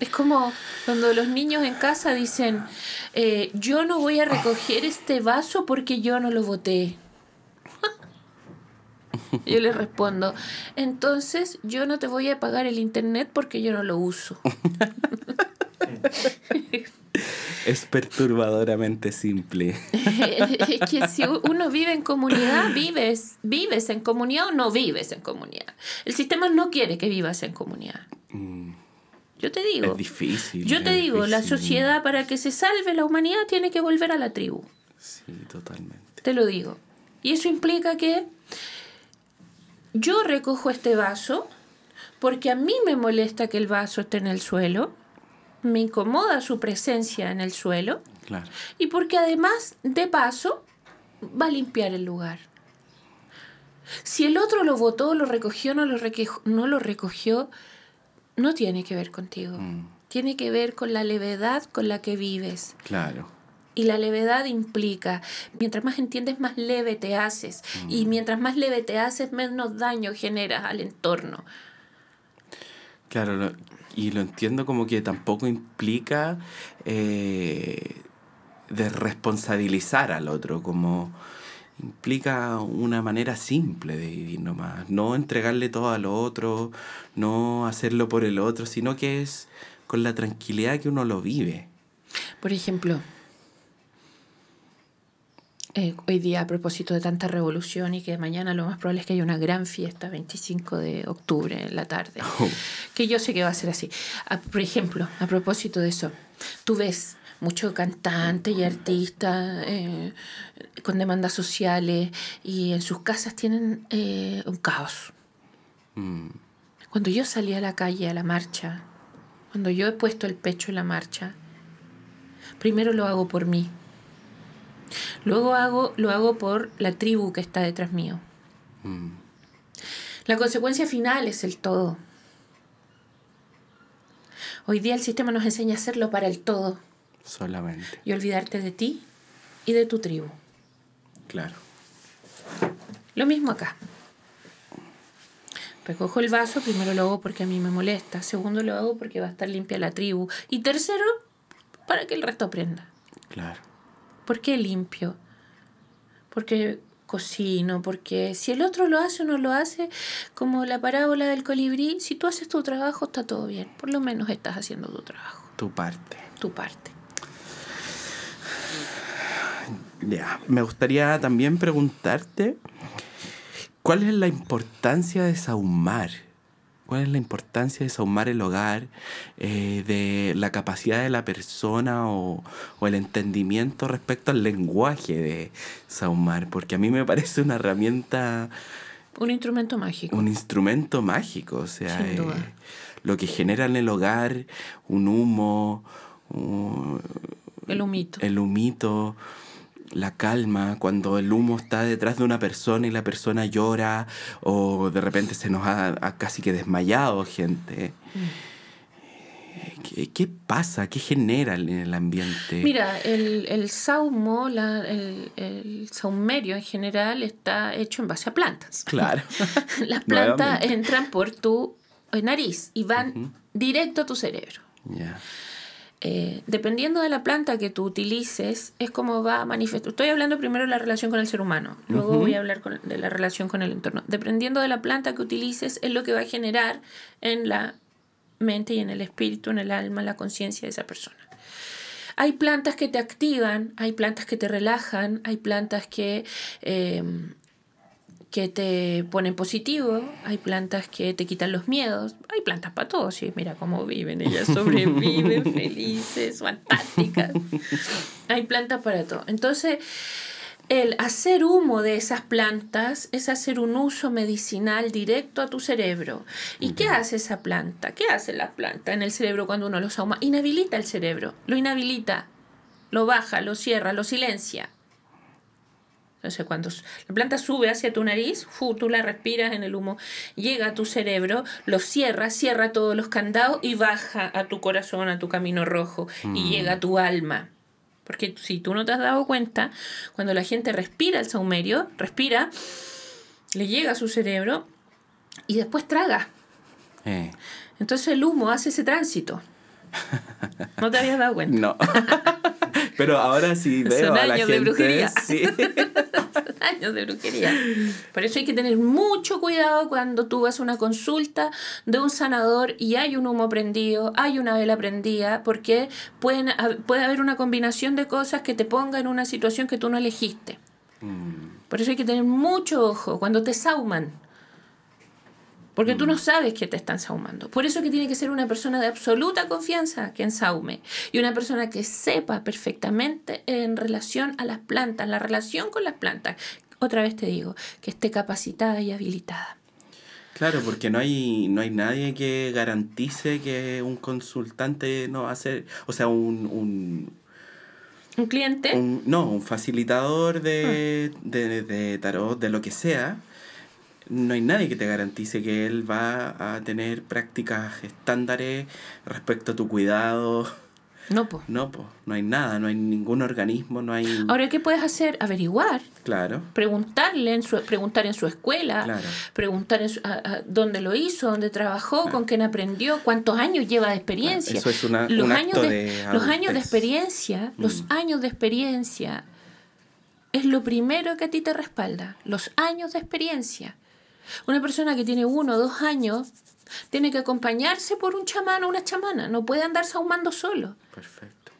[SPEAKER 2] Es como cuando los niños en casa dicen, eh, yo no voy a recoger este vaso porque yo no lo boté. (laughs) Yo les respondo, entonces yo no te voy a pagar el internet porque yo no lo uso. (laughs)
[SPEAKER 1] Es perturbadoramente simple. (laughs)
[SPEAKER 2] es que si uno vive en comunidad, vives, vives en comunidad o no vives en comunidad. El sistema no quiere que vivas en comunidad.
[SPEAKER 1] Mm,
[SPEAKER 2] Yo te digo.
[SPEAKER 1] Es difícil.
[SPEAKER 2] Yo te digo, la sociedad para que se salve la humanidad tiene que volver a la tribu.
[SPEAKER 1] Sí, totalmente.
[SPEAKER 2] Te lo digo. Y eso implica que yo recojo este vaso porque a mí me molesta que el vaso esté en el suelo, me incomoda su presencia en el suelo
[SPEAKER 1] Claro.
[SPEAKER 2] y porque además, de paso, va a limpiar el lugar. Si el otro lo votó, lo recogió, no lo, no lo recogió, no tiene que ver contigo.
[SPEAKER 1] Mm,
[SPEAKER 2] Tiene que ver con la levedad con la que vives.
[SPEAKER 1] claro.
[SPEAKER 2] Y la levedad implica, mientras más entiendes, más leve te haces. Y mientras más leve te haces, menos daño generas al entorno.
[SPEAKER 1] Claro, lo- y lo entiendo como que tampoco implica eh, desresponsabilizar al otro, como implica una manera simple de vivir nomás, no entregarle todo al otro, no hacerlo por el otro, sino que es con la tranquilidad que uno lo vive.
[SPEAKER 2] Por ejemplo, eh, hoy día a propósito de tanta revolución y que mañana lo más probable es que haya una gran fiesta, 25 de octubre en la tarde,
[SPEAKER 1] Oh.
[SPEAKER 2] que yo sé que va a ser así. A- por ejemplo, a propósito de eso, tú ves muchos cantantes y artistas eh, con demandas sociales y en sus casas tienen eh, un caos.
[SPEAKER 1] Mm,
[SPEAKER 2] Cuando yo salí a la calle a la marcha, cuando yo he puesto el pecho en la marcha, primero lo hago por mí. Luego hago, lo hago por la tribu que está detrás mío.
[SPEAKER 1] mm,
[SPEAKER 2] La consecuencia final es el todo. Hoy día el sistema nos enseña a hacerlo para el todo
[SPEAKER 1] solamente,
[SPEAKER 2] y olvidarte de ti y de tu tribu.
[SPEAKER 1] claro.
[SPEAKER 2] Lo mismo acá. Recojo el vaso, primero lo hago porque a mí me molesta, segundo lo hago porque va a estar limpia la tribu y tercero para que el resto aprenda.
[SPEAKER 1] Claro.
[SPEAKER 2] ¿Por qué limpio? Porque cocino, porque si el otro lo hace o no lo hace, como la parábola del colibrí, si tú haces tu trabajo está todo bien, por lo menos estás haciendo tu trabajo,
[SPEAKER 1] Tu parte.
[SPEAKER 2] tu parte.
[SPEAKER 1] Ya, me gustaría también preguntarte cuál es la importancia de sahumar. ¿Cuál es la importancia de sahumar el hogar, eh, de la capacidad de la persona o, o el entendimiento respecto al lenguaje de sahumar? Porque a mí me parece una herramienta,
[SPEAKER 2] Un instrumento mágico.
[SPEAKER 1] un instrumento mágico. O sea,
[SPEAKER 2] Sin duda.
[SPEAKER 1] eh, lo que genera en el hogar, un humo, un-
[SPEAKER 2] El humito.
[SPEAKER 1] el humito la calma, cuando el humo está detrás de una persona y la persona llora o de repente se nos ha, ha casi que desmayado gente. ¿Qué, qué pasa? ¿Qué genera en el ambiente?
[SPEAKER 2] Mira, el, el saumo, la- el, el saumerio en general está hecho en base a plantas.
[SPEAKER 1] Claro. (laughs)
[SPEAKER 2] Las (laughs) plantas
[SPEAKER 1] Nuevamente.
[SPEAKER 2] entran por tu nariz y van directo a tu cerebro.
[SPEAKER 1] Ya.
[SPEAKER 2] Eh, dependiendo de la planta que tú utilices, es como va a manifestar. Estoy hablando primero de la relación con el ser humano, luego voy a hablar con- de la relación con el entorno. Dependiendo de la planta que utilices, es lo que va a generar en la mente y en el espíritu, en el alma, la conciencia de esa persona. Hay plantas que te activan, hay plantas que te relajan, hay plantas que, eh, que te ponen positivo, hay plantas que te quitan los miedos, hay plantas para todos, sí, mira cómo viven, ellas (laughs) sobreviven felices, fantásticas. (laughs) Hay plantas para todo. Entonces, el hacer humo de esas plantas es hacer un uso medicinal directo a tu cerebro. ¿Y qué hace esa planta? ¿Qué hace la planta en el cerebro cuando uno los ahuma? Inhabilita el cerebro, lo inhabilita, lo baja, lo cierra, lo silencia. Entonces, cuando la planta sube hacia tu nariz, tú la respiras en el humo, llega a tu cerebro, lo cierra, cierra todos los candados y baja a tu corazón, a tu camino rojo, y llega a tu alma. Porque si tú no te has dado cuenta, cuando la gente respira el saumerio, respira, le llega a su cerebro y después traga.
[SPEAKER 1] Eh,
[SPEAKER 2] Entonces el humo hace ese tránsito. (laughs) ¿No te habías dado cuenta?
[SPEAKER 1] no. (laughs) Pero ahora sí (laughs)
[SPEAKER 2] Son
[SPEAKER 1] veo a la
[SPEAKER 2] años de
[SPEAKER 1] gente.
[SPEAKER 2] brujería.
[SPEAKER 1] sí. (laughs)
[SPEAKER 2] años de brujería. Por eso hay que tener mucho cuidado cuando tú vas a una consulta de un sanador y hay un humo prendido, hay una vela prendida, porque pueden, puede haber una combinación de cosas que te ponga en una situación que tú no elegiste.
[SPEAKER 1] Mm,
[SPEAKER 2] Por eso hay que tener mucho ojo cuando te sauman. Porque tú no sabes que te están saumando. Por eso que tiene que ser una persona de absoluta confianza quien saume. Y una persona que sepa perfectamente en relación a las plantas, la relación con las plantas. Otra vez te digo, que esté capacitada y habilitada.
[SPEAKER 1] Claro, porque no hay, no hay nadie que garantice que un consultante no va a ser, o sea, un, un,
[SPEAKER 2] Un cliente,
[SPEAKER 1] un- no, un facilitador de,
[SPEAKER 2] Ah.
[SPEAKER 1] de, de tarot, de lo que sea, no hay nadie que te garantice que él va a tener prácticas estándares respecto a tu cuidado.
[SPEAKER 2] no, pues.
[SPEAKER 1] No, pues, no hay nada, no hay ningún organismo, no hay...
[SPEAKER 2] Ahora, ¿qué puedes hacer? Averiguar.
[SPEAKER 1] Claro,
[SPEAKER 2] preguntarle en su, preguntar en su escuela,
[SPEAKER 1] Claro.
[SPEAKER 2] preguntar en su- a- a dónde lo hizo, dónde trabajó, con quién aprendió, cuántos años lleva de experiencia.
[SPEAKER 1] Eso es una-
[SPEAKER 2] los
[SPEAKER 1] un
[SPEAKER 2] años
[SPEAKER 1] acto
[SPEAKER 2] de,
[SPEAKER 1] de
[SPEAKER 2] los años de experiencia, los
[SPEAKER 1] Mm.
[SPEAKER 2] años de experiencia es lo primero que a ti te respalda, los años de experiencia. Una persona que tiene uno o dos años tiene que acompañarse por un chamán o una chamana, no puede andar sahumando solo.
[SPEAKER 1] perfecto.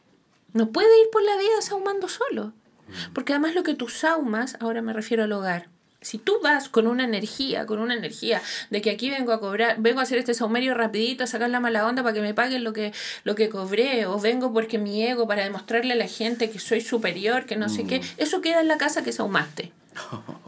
[SPEAKER 2] No puede ir por la vida saumando solo. Porque además lo que tú saumas, ahora me refiero al hogar. Si tú vas con una energía, con una energía de que aquí vengo a cobrar, vengo a hacer este saumerio rapidito, a sacar la mala onda para que me paguen lo que, lo que cobré, o vengo porque mi ego para demostrarle a la gente que soy superior, que no sé qué, eso queda en la casa que saumaste. (laughs)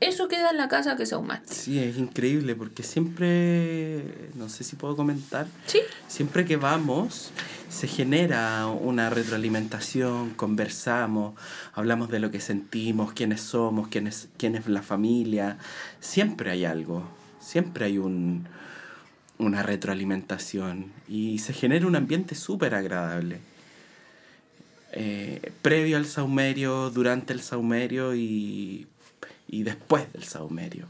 [SPEAKER 2] Eso queda en la casa que saumaste.
[SPEAKER 1] Sí, es increíble porque siempre, no sé si puedo comentar,
[SPEAKER 2] Sí,
[SPEAKER 1] siempre que vamos se genera una retroalimentación, conversamos, hablamos de lo que sentimos, quiénes somos, quién es, quién es la familia, siempre hay algo, siempre hay un, una retroalimentación y se genera un ambiente súper agradable. Eh, previo al saumerio, durante el saumerio y, y después del saumerio.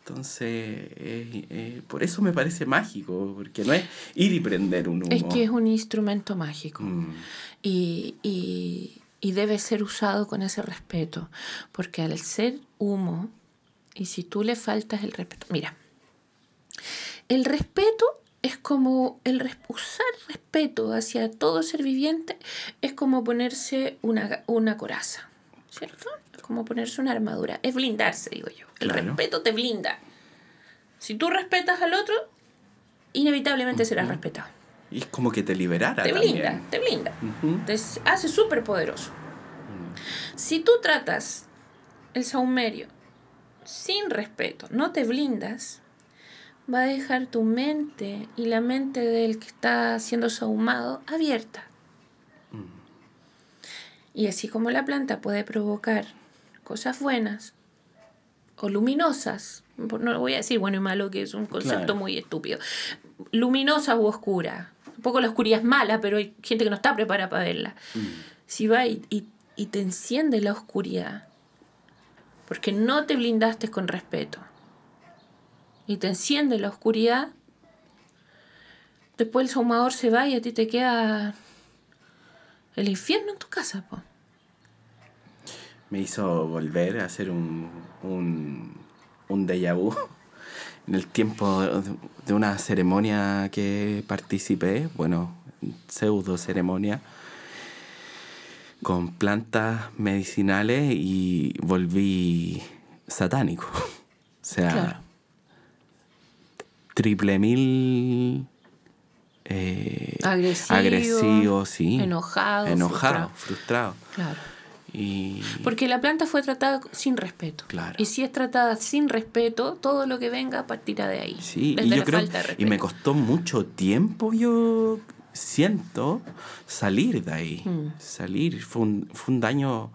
[SPEAKER 1] Entonces, eh, eh, por eso me parece mágico, porque no es ir y prender un humo.
[SPEAKER 2] es que es un instrumento mágico.
[SPEAKER 1] Mm,
[SPEAKER 2] y, y- y debe ser usado con ese respeto, porque al ser humo, y si tú le faltas el respeto, mira, el respeto es como el usar respeto hacia todo ser viviente es como ponerse una, una coraza, ¿cierto? Como ponerse una armadura, es blindarse, digo yo. El
[SPEAKER 1] Claro.
[SPEAKER 2] respeto te blinda. Si tú respetas al otro, inevitablemente serás respetado.
[SPEAKER 1] Y es como que te liberara
[SPEAKER 2] Te
[SPEAKER 1] también.
[SPEAKER 2] blinda, te blinda te hace súper poderoso. Si tú tratas el saumerio sin respeto, no te blindas, va a dejar tu mente y la mente del que está siendo saumado abierta. Y así como la planta puede provocar cosas buenas o luminosas, no voy a decir bueno y malo, que es un concepto
[SPEAKER 1] Claro.
[SPEAKER 2] muy estúpido, luminosa u oscura. Un poco la oscuridad es mala, pero hay gente que no está preparada para verla. Si va y, y- y te enciende la oscuridad, porque no te blindaste con respeto, y te enciende la oscuridad, después el saumador se va y a ti te queda el infierno en tu casa. po.
[SPEAKER 1] Me hizo volver a hacer un, un, un déjà vu (laughs) en el tiempo de- una ceremonia que participé, bueno, pseudo ceremonia, con plantas medicinales y volví satánico. (laughs) O sea,
[SPEAKER 2] Claro.
[SPEAKER 1] triple mil eh,
[SPEAKER 2] Agresivo,
[SPEAKER 1] agresivo, sí.
[SPEAKER 2] enojado,
[SPEAKER 1] enojado,
[SPEAKER 2] frustrado.
[SPEAKER 1] frustrado.
[SPEAKER 2] Claro.
[SPEAKER 1] Y
[SPEAKER 2] Porque la planta fue tratada sin respeto.
[SPEAKER 1] Claro.
[SPEAKER 2] Y si es tratada sin respeto, todo lo que venga partirá de ahí.
[SPEAKER 1] Sí,
[SPEAKER 2] desde
[SPEAKER 1] y yo
[SPEAKER 2] la
[SPEAKER 1] creo,
[SPEAKER 2] falta de
[SPEAKER 1] y me costó mucho tiempo, yo siento, salir de ahí.
[SPEAKER 2] Mm.
[SPEAKER 1] Salir, fue un, fue un daño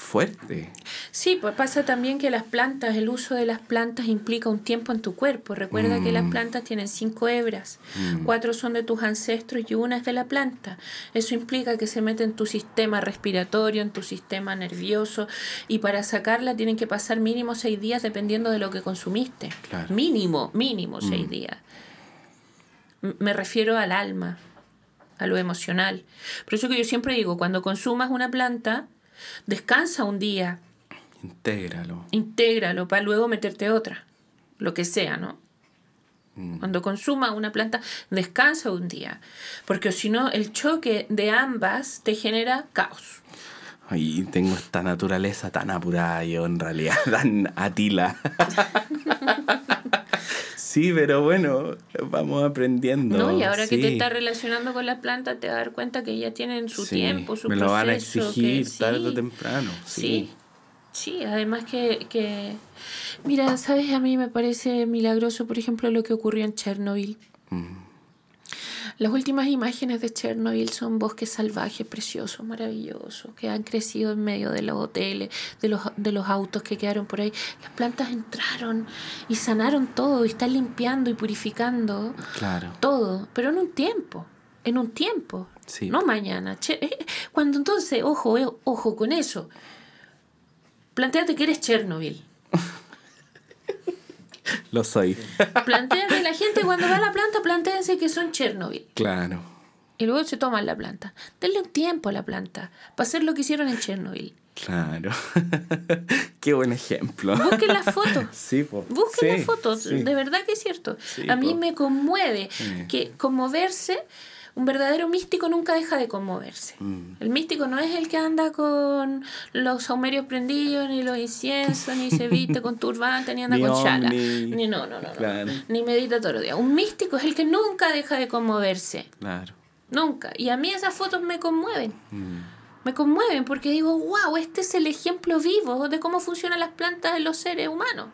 [SPEAKER 1] fuerte.
[SPEAKER 2] Sí, pues pasa también que las plantas, el uso de las plantas implica un tiempo en tu cuerpo. Recuerda que las
[SPEAKER 1] Mm.
[SPEAKER 2] plantas tienen cinco hebras, cuatro son de tus ancestros y una es de la planta. Eso implica que se mete en tu sistema respiratorio, en tu sistema nervioso y para sacarla tienen que pasar mínimo seis días dependiendo de lo que consumiste.
[SPEAKER 1] Claro.
[SPEAKER 2] Mínimo, mínimo seis días. M- Me refiero al alma, a lo emocional. Por eso que yo siempre digo, cuando consumas una planta, descansa un día,
[SPEAKER 1] Intégralo.
[SPEAKER 2] intégralo para luego meterte otra, lo que sea, ¿no? Cuando consuma una planta, descansa un día, porque si no, el choque de ambas te genera caos.
[SPEAKER 1] Ay, tengo esta naturaleza tan apurada yo, en realidad, (laughs) tan atila. sí, pero bueno, vamos aprendiendo.
[SPEAKER 2] ¿no? Y ahora que te estás relacionando con las plantas, te vas a dar cuenta que ellas tienen su
[SPEAKER 1] Sí,
[SPEAKER 2] tiempo, su
[SPEAKER 1] Me
[SPEAKER 2] proceso.
[SPEAKER 1] lo van a exigir
[SPEAKER 2] que-
[SPEAKER 1] tarde o
[SPEAKER 2] sí.
[SPEAKER 1] temprano.
[SPEAKER 2] Sí.
[SPEAKER 1] Sí.
[SPEAKER 2] Sí, además que, que... Mira, ¿sabes? A mí me parece milagroso, por ejemplo, lo que ocurrió en Chernobyl.
[SPEAKER 1] Mm.
[SPEAKER 2] Las últimas imágenes de Chernobyl son bosques salvajes, preciosos, maravillosos, que han crecido en medio de los hoteles, de los, de los autos que quedaron por ahí. Las plantas entraron y sanaron todo, y están limpiando y purificando
[SPEAKER 1] Claro.
[SPEAKER 2] todo, pero en un tiempo, en un tiempo,
[SPEAKER 1] Sí.
[SPEAKER 2] no mañana. Eh, Cuando entonces, ojo, eh, ojo con eso. Plantéate que eres Chernobyl. (laughs)
[SPEAKER 1] Lo soy. (laughs)
[SPEAKER 2] Plantéate la gente cuando va a la planta, plantéense que son Chernobyl.
[SPEAKER 1] claro.
[SPEAKER 2] Y luego se toman la planta. Denle un tiempo a la planta para hacer lo que hicieron en Chernobyl.
[SPEAKER 1] Claro. (laughs) Qué buen ejemplo.
[SPEAKER 2] Busquen las fotos.
[SPEAKER 1] Sí, po.
[SPEAKER 2] Busquen
[SPEAKER 1] Sí,
[SPEAKER 2] las fotos,
[SPEAKER 1] sí.
[SPEAKER 2] de verdad que es cierto.
[SPEAKER 1] Sí,
[SPEAKER 2] a mí
[SPEAKER 1] po.
[SPEAKER 2] me conmueve que conmoverse, un verdadero místico nunca deja de conmoverse.
[SPEAKER 1] Mm.
[SPEAKER 2] El místico no es el que anda con los saumerios prendidos, ni los inciensos, ni se viste con turbante, ni anda (laughs)
[SPEAKER 1] Ni
[SPEAKER 2] con chala. Ni no, no, no, no. Ni medita todos los días. Un místico es el que nunca deja de conmoverse.
[SPEAKER 1] Claro.
[SPEAKER 2] Nunca. Y a mí esas fotos me conmueven.
[SPEAKER 1] Mm.
[SPEAKER 2] Me conmueven porque digo, wow, este es el ejemplo vivo de cómo funcionan las plantas en los seres humanos.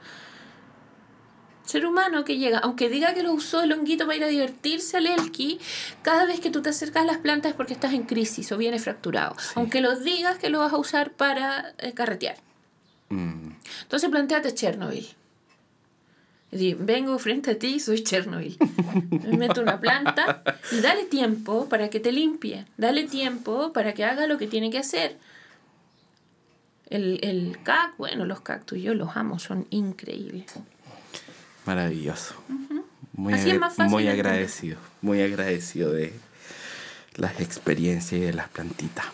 [SPEAKER 2] Ser humano que llega, aunque diga que lo usó el honguito para ir a divertirse al Elki, cada vez que tú te acercas a las plantas es porque estás en crisis o vienes fracturado. Aunque lo digas que lo vas a usar para eh, carretear.
[SPEAKER 1] Mm.
[SPEAKER 2] Entonces planteate Chernobyl. Y vengo frente a ti, soy Chernobyl. Me meto una planta y dale tiempo para que te limpie. Dale tiempo para que haga lo que tiene que hacer. El, el cac, bueno, los cactus yo los amo, son increíbles.
[SPEAKER 1] Maravilloso. Muy,
[SPEAKER 2] Así es
[SPEAKER 1] agra-
[SPEAKER 2] más fácil
[SPEAKER 1] muy agradecido. Muy agradecido de las experiencias y de las plantitas.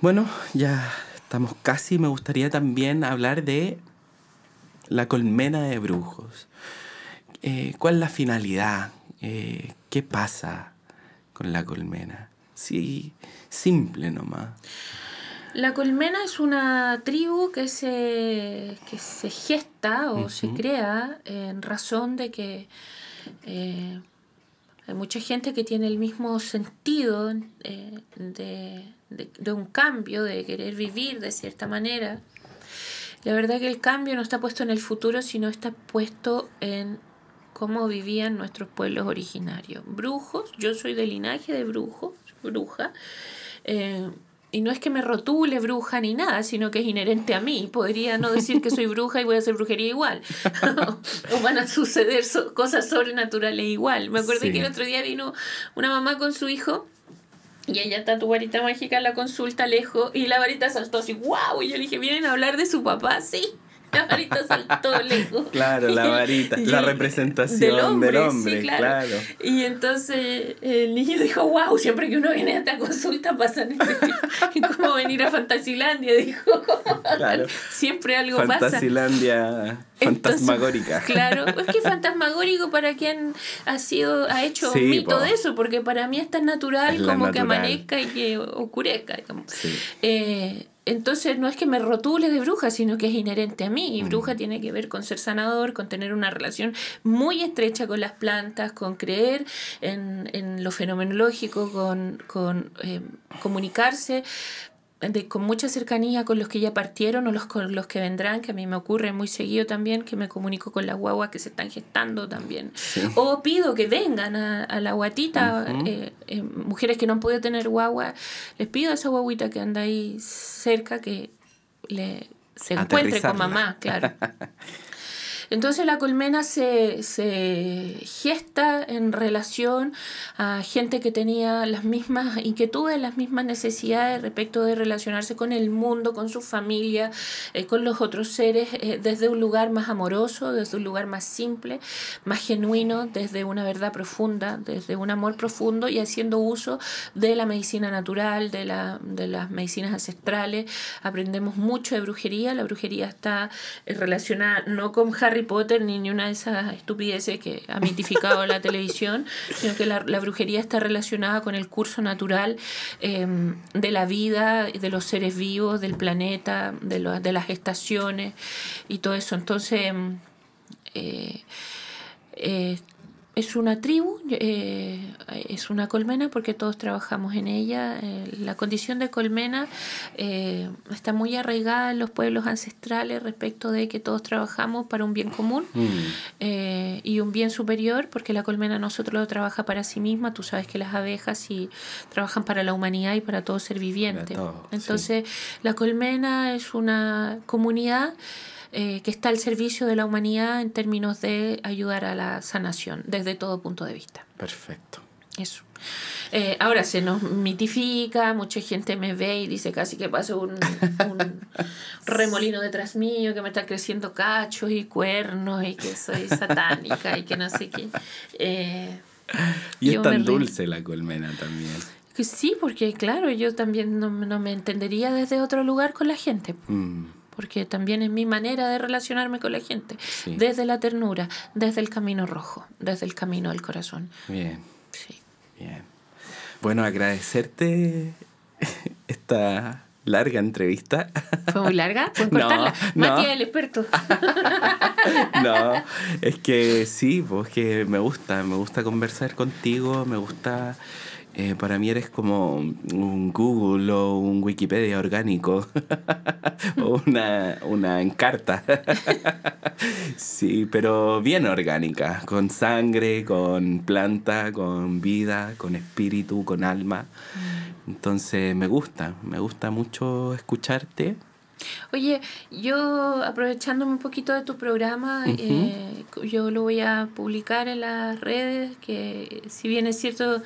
[SPEAKER 1] Bueno, ya estamos casi. Me gustaría también hablar de la colmena de brujos. Eh, ¿Cuál es la finalidad? Eh, ¿Qué pasa con la colmena? Sí, simple nomás.
[SPEAKER 2] La colmena es una tribu que se, que se gesta o se crea en razón de que eh, hay mucha gente que tiene el mismo sentido eh, de, de- de un cambio, de querer vivir de cierta manera. La verdad que el cambio no está puesto en el futuro, sino está puesto en cómo vivían nuestros pueblos originarios. Brujos, yo soy del linaje de brujos, bruja. eh, y no es que me rotule bruja ni nada, sino que es inherente a mí. Podría no decir que soy bruja y voy a hacer brujería igual. (laughs) o van a suceder cosas sobrenaturales igual. Me acuerdo que el otro día vino una mamá con su hijo y ella está tu varita mágica en la consulta lejos y la varita saltó así, wow. Y yo le dije, ¿vienen a hablar de su papá? Sí la varita saltó lejos.
[SPEAKER 1] Claro, la varita, la representación del hombre, claro.
[SPEAKER 2] Y entonces el niño dijo, wow, siempre que uno viene a esta consulta pasan este tipo. (laughs) como venir a Fantasilandia, dijo. Claro. Siempre algo pasa.
[SPEAKER 1] Fantasilandia fantasmagórica.
[SPEAKER 2] claro, es que fantasmagórico para quien ha sido, ha hecho un mito de eso, porque para mí es tan natural como que amanezca y que oscurezca. Eh, entonces no es que me rotule de bruja, sino que es inherente a mí. Y mm. bruja tiene que ver con ser sanador, con tener una relación muy estrecha con las plantas, con creer en, en lo fenomenológico, con, con eh, comunicarse con mucha cercanía con los que ya partieron o los con los que vendrán, que a mí me ocurre muy seguido también, que me comunico con las guaguas que se están gestando también. O pido que vengan a, la guatita, eh, eh, mujeres que no han podido tener guagua, les pido a esa guaguita que anda ahí cerca que le, se encuentre con mamá, claro. (laughs) Entonces la colmena se, se gesta en relación a gente que tenía las mismas inquietudes, las mismas necesidades respecto de relacionarse con el mundo, con su familia, eh, con los otros seres, eh, desde un lugar más amoroso, desde un lugar más simple, más genuino, desde una verdad profunda, desde un amor profundo y haciendo uso de la medicina natural, de, la, de las medicinas ancestrales. Aprendemos mucho de brujería, la brujería está eh, relacionada no con Harry Potter ni una de esas estupideces que ha mitificado la televisión, sino que la, brujería está relacionada con el curso natural em, de la vida, de los seres vivos, del planeta, de, de las estaciones y todo eso. Entonces, em, eh, eh, es una tribu, eh, es una colmena porque todos trabajamos en ella. Eh, la condición de colmena eh, está muy arraigada en los pueblos ancestrales respecto de que todos trabajamos para un bien común mm. y un bien superior, porque la colmena no solo lo trabaja para sí misma, tú sabes que las abejas sí trabajan para la humanidad y para todo ser viviente. Entonces, la colmena es una comunidad eh, que está al servicio de la humanidad en términos de ayudar a la sanación desde todo punto de vista.
[SPEAKER 1] Perfecto.
[SPEAKER 2] Eso. Eh, ahora se nos mitifica, mucha gente me ve y dice casi que paso un, (laughs) remolino detrás mío, que me está creciendo cachos y cuernos y que soy satánica y que no sé qué. Eh,
[SPEAKER 1] y es tan dulce la colmena también.
[SPEAKER 2] Que sí, porque claro, yo también no, me entendería desde otro lugar con la gente. Mm porque también es mi manera de relacionarme con la gente, desde la ternura, desde el camino rojo, desde el camino del corazón.
[SPEAKER 1] Bien. Sí. Bien. Bueno, agradecerte (laughs) esta larga entrevista.
[SPEAKER 2] ¿Fue muy larga? ¿Puedes (laughs) cortarla? No, el experto. (laughs)
[SPEAKER 1] no, es que sí, pues que me gusta, me gusta conversar contigo, me gusta eh, para mí eres como un Google o un Wikipedia orgánico (laughs) o una, una encarta. (laughs) sí, pero bien orgánica, con sangre, con planta, con vida, con espíritu, con alma. Entonces me gusta, me gusta mucho escucharte.
[SPEAKER 2] Oye, yo aprovechándome un poquito de tu programa, eh, yo lo voy a publicar en las redes, que si bien es cierto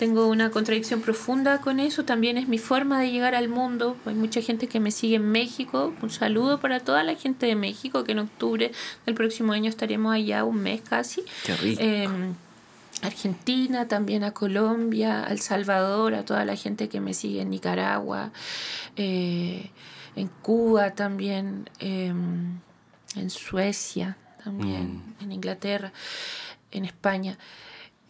[SPEAKER 2] tengo una contradicción profunda con eso, también es mi forma de llegar al mundo. Hay mucha gente que me sigue en México. Un saludo para toda la gente de México, que en octubre del próximo año estaremos allá un mes casi.
[SPEAKER 1] Qué rico.
[SPEAKER 2] Em, Argentina, también a Colombia, a El Salvador, a toda la gente que me sigue en Nicaragua, eh, en Cuba también, em, en Suecia también, mm. en Inglaterra, en España.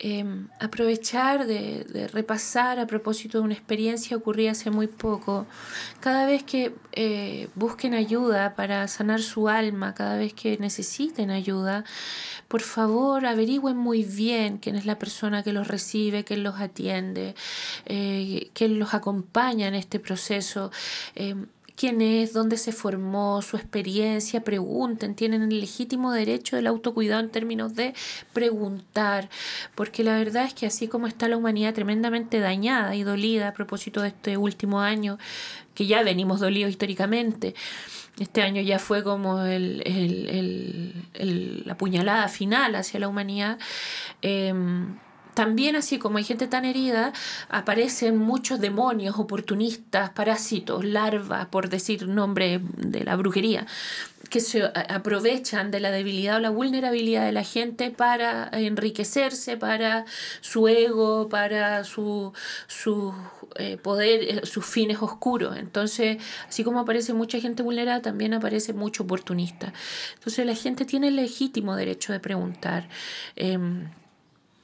[SPEAKER 2] Em, aprovechar de, repasar a propósito de una experiencia ocurrida hace muy poco. Cada vez que eh, busquen ayuda para sanar su alma, cada vez que necesiten ayuda, por favor averigüen muy bien quién es la persona que los recibe, quién los atiende, eh, quién los acompaña en este proceso. Quién es, dónde se formó, su experiencia, pregunten, tienen el legítimo derecho del autocuidado en términos de preguntar, porque la verdad es que así como está la humanidad tremendamente dañada y dolida a propósito de este último año, que ya venimos dolidos históricamente, este año ya fue como el, la puñalada final hacia la humanidad. Em, también así como hay gente tan herida, aparecen muchos demonios, oportunistas, parásitos, larvas, por decir nombre de la brujería, que se aprovechan de la debilidad o la vulnerabilidad de la gente para enriquecerse, para su ego, para su, eh, poder, eh, sus fines oscuros. Entonces, así como aparece mucha gente vulnerada, también aparece mucho oportunista. Entonces, la gente tiene el legítimo derecho de preguntar. Em,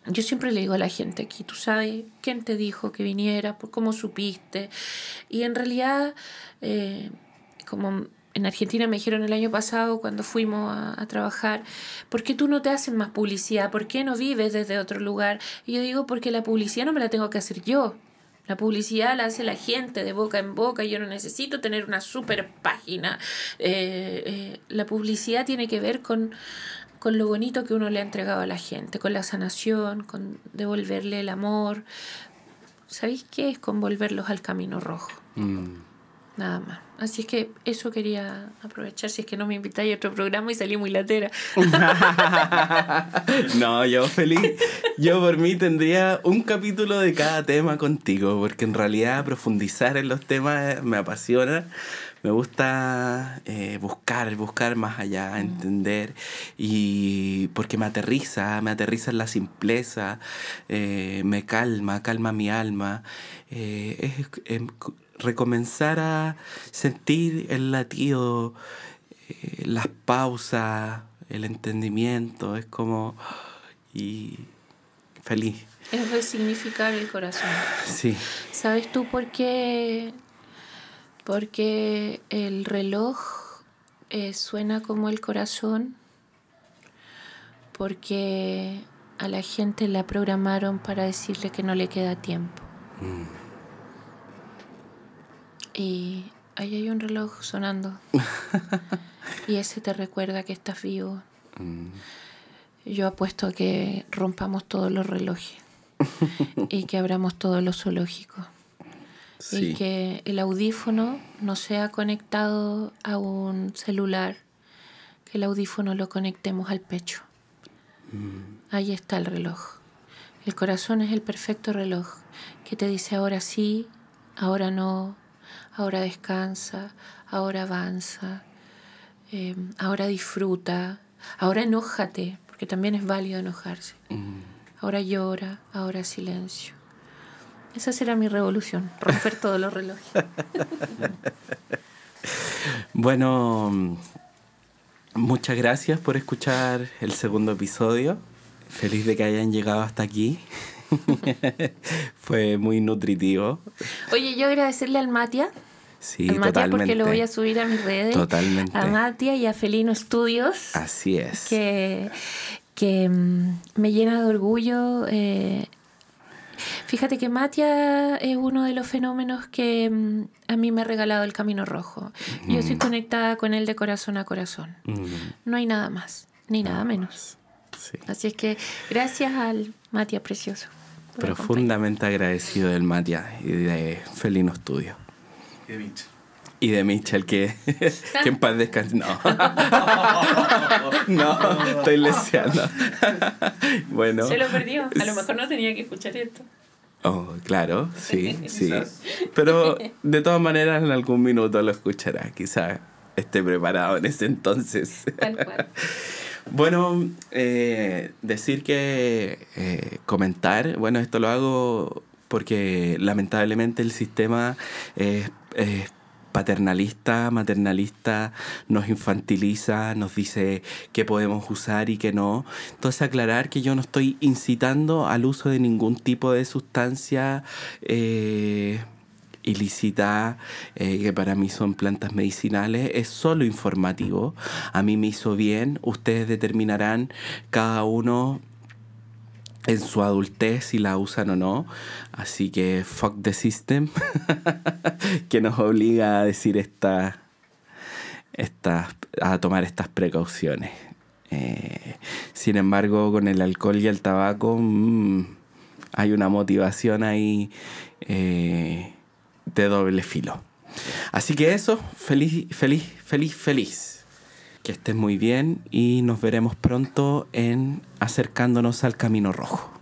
[SPEAKER 2] yo siempre le digo a la gente aquí, tú sabes quién te dijo que viniera, por cómo supiste. Y en realidad, eh, como en Argentina me dijeron el año pasado cuando fuimos a, trabajar, ¿por qué tú no te haces más publicidad? ¿Por qué no vives desde otro lugar? Y yo digo, porque la publicidad no me la tengo que hacer yo. La publicidad la hace la gente de boca en boca. Yo no necesito tener una super página. Eh, eh, la publicidad tiene que ver con con lo bonito que uno le ha entregado a la gente, con la sanación, con devolverle el amor. ¿Sabéis qué es? Con volverlos al camino rojo. Mm. Nada más. Así es que eso quería aprovechar si es que no me invitáis a otro programa y salí muy latera. (laughs)
[SPEAKER 1] no, yo feliz. Yo por mí tendría un capítulo de cada tema contigo, porque en realidad profundizar en los temas me apasiona me gusta eh, buscar, buscar más allá, mm. entender, y porque me aterriza, me aterriza en la simpleza, eh, me calma, calma mi alma. Eh, es em, recomenzar a sentir el latido, las pausas, el entendimiento, es como... y feliz.
[SPEAKER 2] Es resignificar el corazón.
[SPEAKER 1] Sí.
[SPEAKER 2] ¿Sabes tú por qué porque el reloj eh, suena como el corazón, porque a la gente la programaron para decirle que no le queda tiempo. Mm. Y ahí hay un reloj sonando. (laughs) y ese te recuerda que estás vivo. Mm. Yo apuesto a que rompamos todos los relojes (laughs) y que abramos todos los zoológicos y que el audífono no sea conectado a un celular, que el audífono lo conectemos al pecho. Mm. Ahí está el reloj. El corazón es el perfecto reloj que te dice ahora sí, ahora no, ahora descansa, ahora avanza, em, ahora disfruta, ahora enójate, porque también es válido enojarse. Mm. Ahora llora, ahora silencio. Esa será mi revolución, romper (laughs) todos los relojes.
[SPEAKER 1] bueno, muchas gracias por escuchar el segundo episodio. Feliz de que hayan llegado hasta aquí. (laughs) Fue muy nutritivo.
[SPEAKER 2] Oye, yo agradecerle al Matia.
[SPEAKER 1] Sí, al Matia
[SPEAKER 2] porque lo voy a subir a mis redes.
[SPEAKER 1] Totalmente.
[SPEAKER 2] A Matia y a Felino Studios.
[SPEAKER 1] Así es.
[SPEAKER 2] Que, que mm, me llena de orgullo eh, Fíjate que Matia es uno de los fenómenos que mm, a mí me ha regalado el camino rojo. Yo estoy mm. conectada con él de corazón a corazón. Mm. No hay nada más, ni nada menos. Así es que gracias al Matia Precioso.
[SPEAKER 1] Profundamente agradecido del Matia y de Felino Studio. Y de Mitchell. Y de Mitchell, que, (laughs) que en paz descanse. No. (laughs) no, estoy leseando. (laughs) bueno.
[SPEAKER 2] Se lo perdió. A lo mejor no tenía que escuchar esto.
[SPEAKER 1] Oh, claro, sí, sí. Pero de todas maneras en algún minuto lo escuchará, quizá esté preparado en ese entonces. bueno, eh, decir que eh, comentar, bueno, esto lo hago porque lamentablemente el sistema es paternalista, maternalista, nos infantiliza, nos dice qué podemos usar y qué no. Entonces aclarar que yo no estoy incitando al uso de ningún tipo de sustancia. Eh, ilícita, eh, que para mí son plantas medicinales, es solo informativo. A mí me hizo bien, ustedes determinarán cada uno en su adultez si la usan o no. Así que fuck the system (laughs) que nos obliga a decir esta, esta, a tomar estas precauciones. Eh, sin embargo, con el alcohol y el tabaco mm, hay una motivación ahí eh, de doble filo. Así que eso, feliz, feliz, feliz, feliz. Que estés muy bien y nos veremos pronto en acercándonos al camino rojo.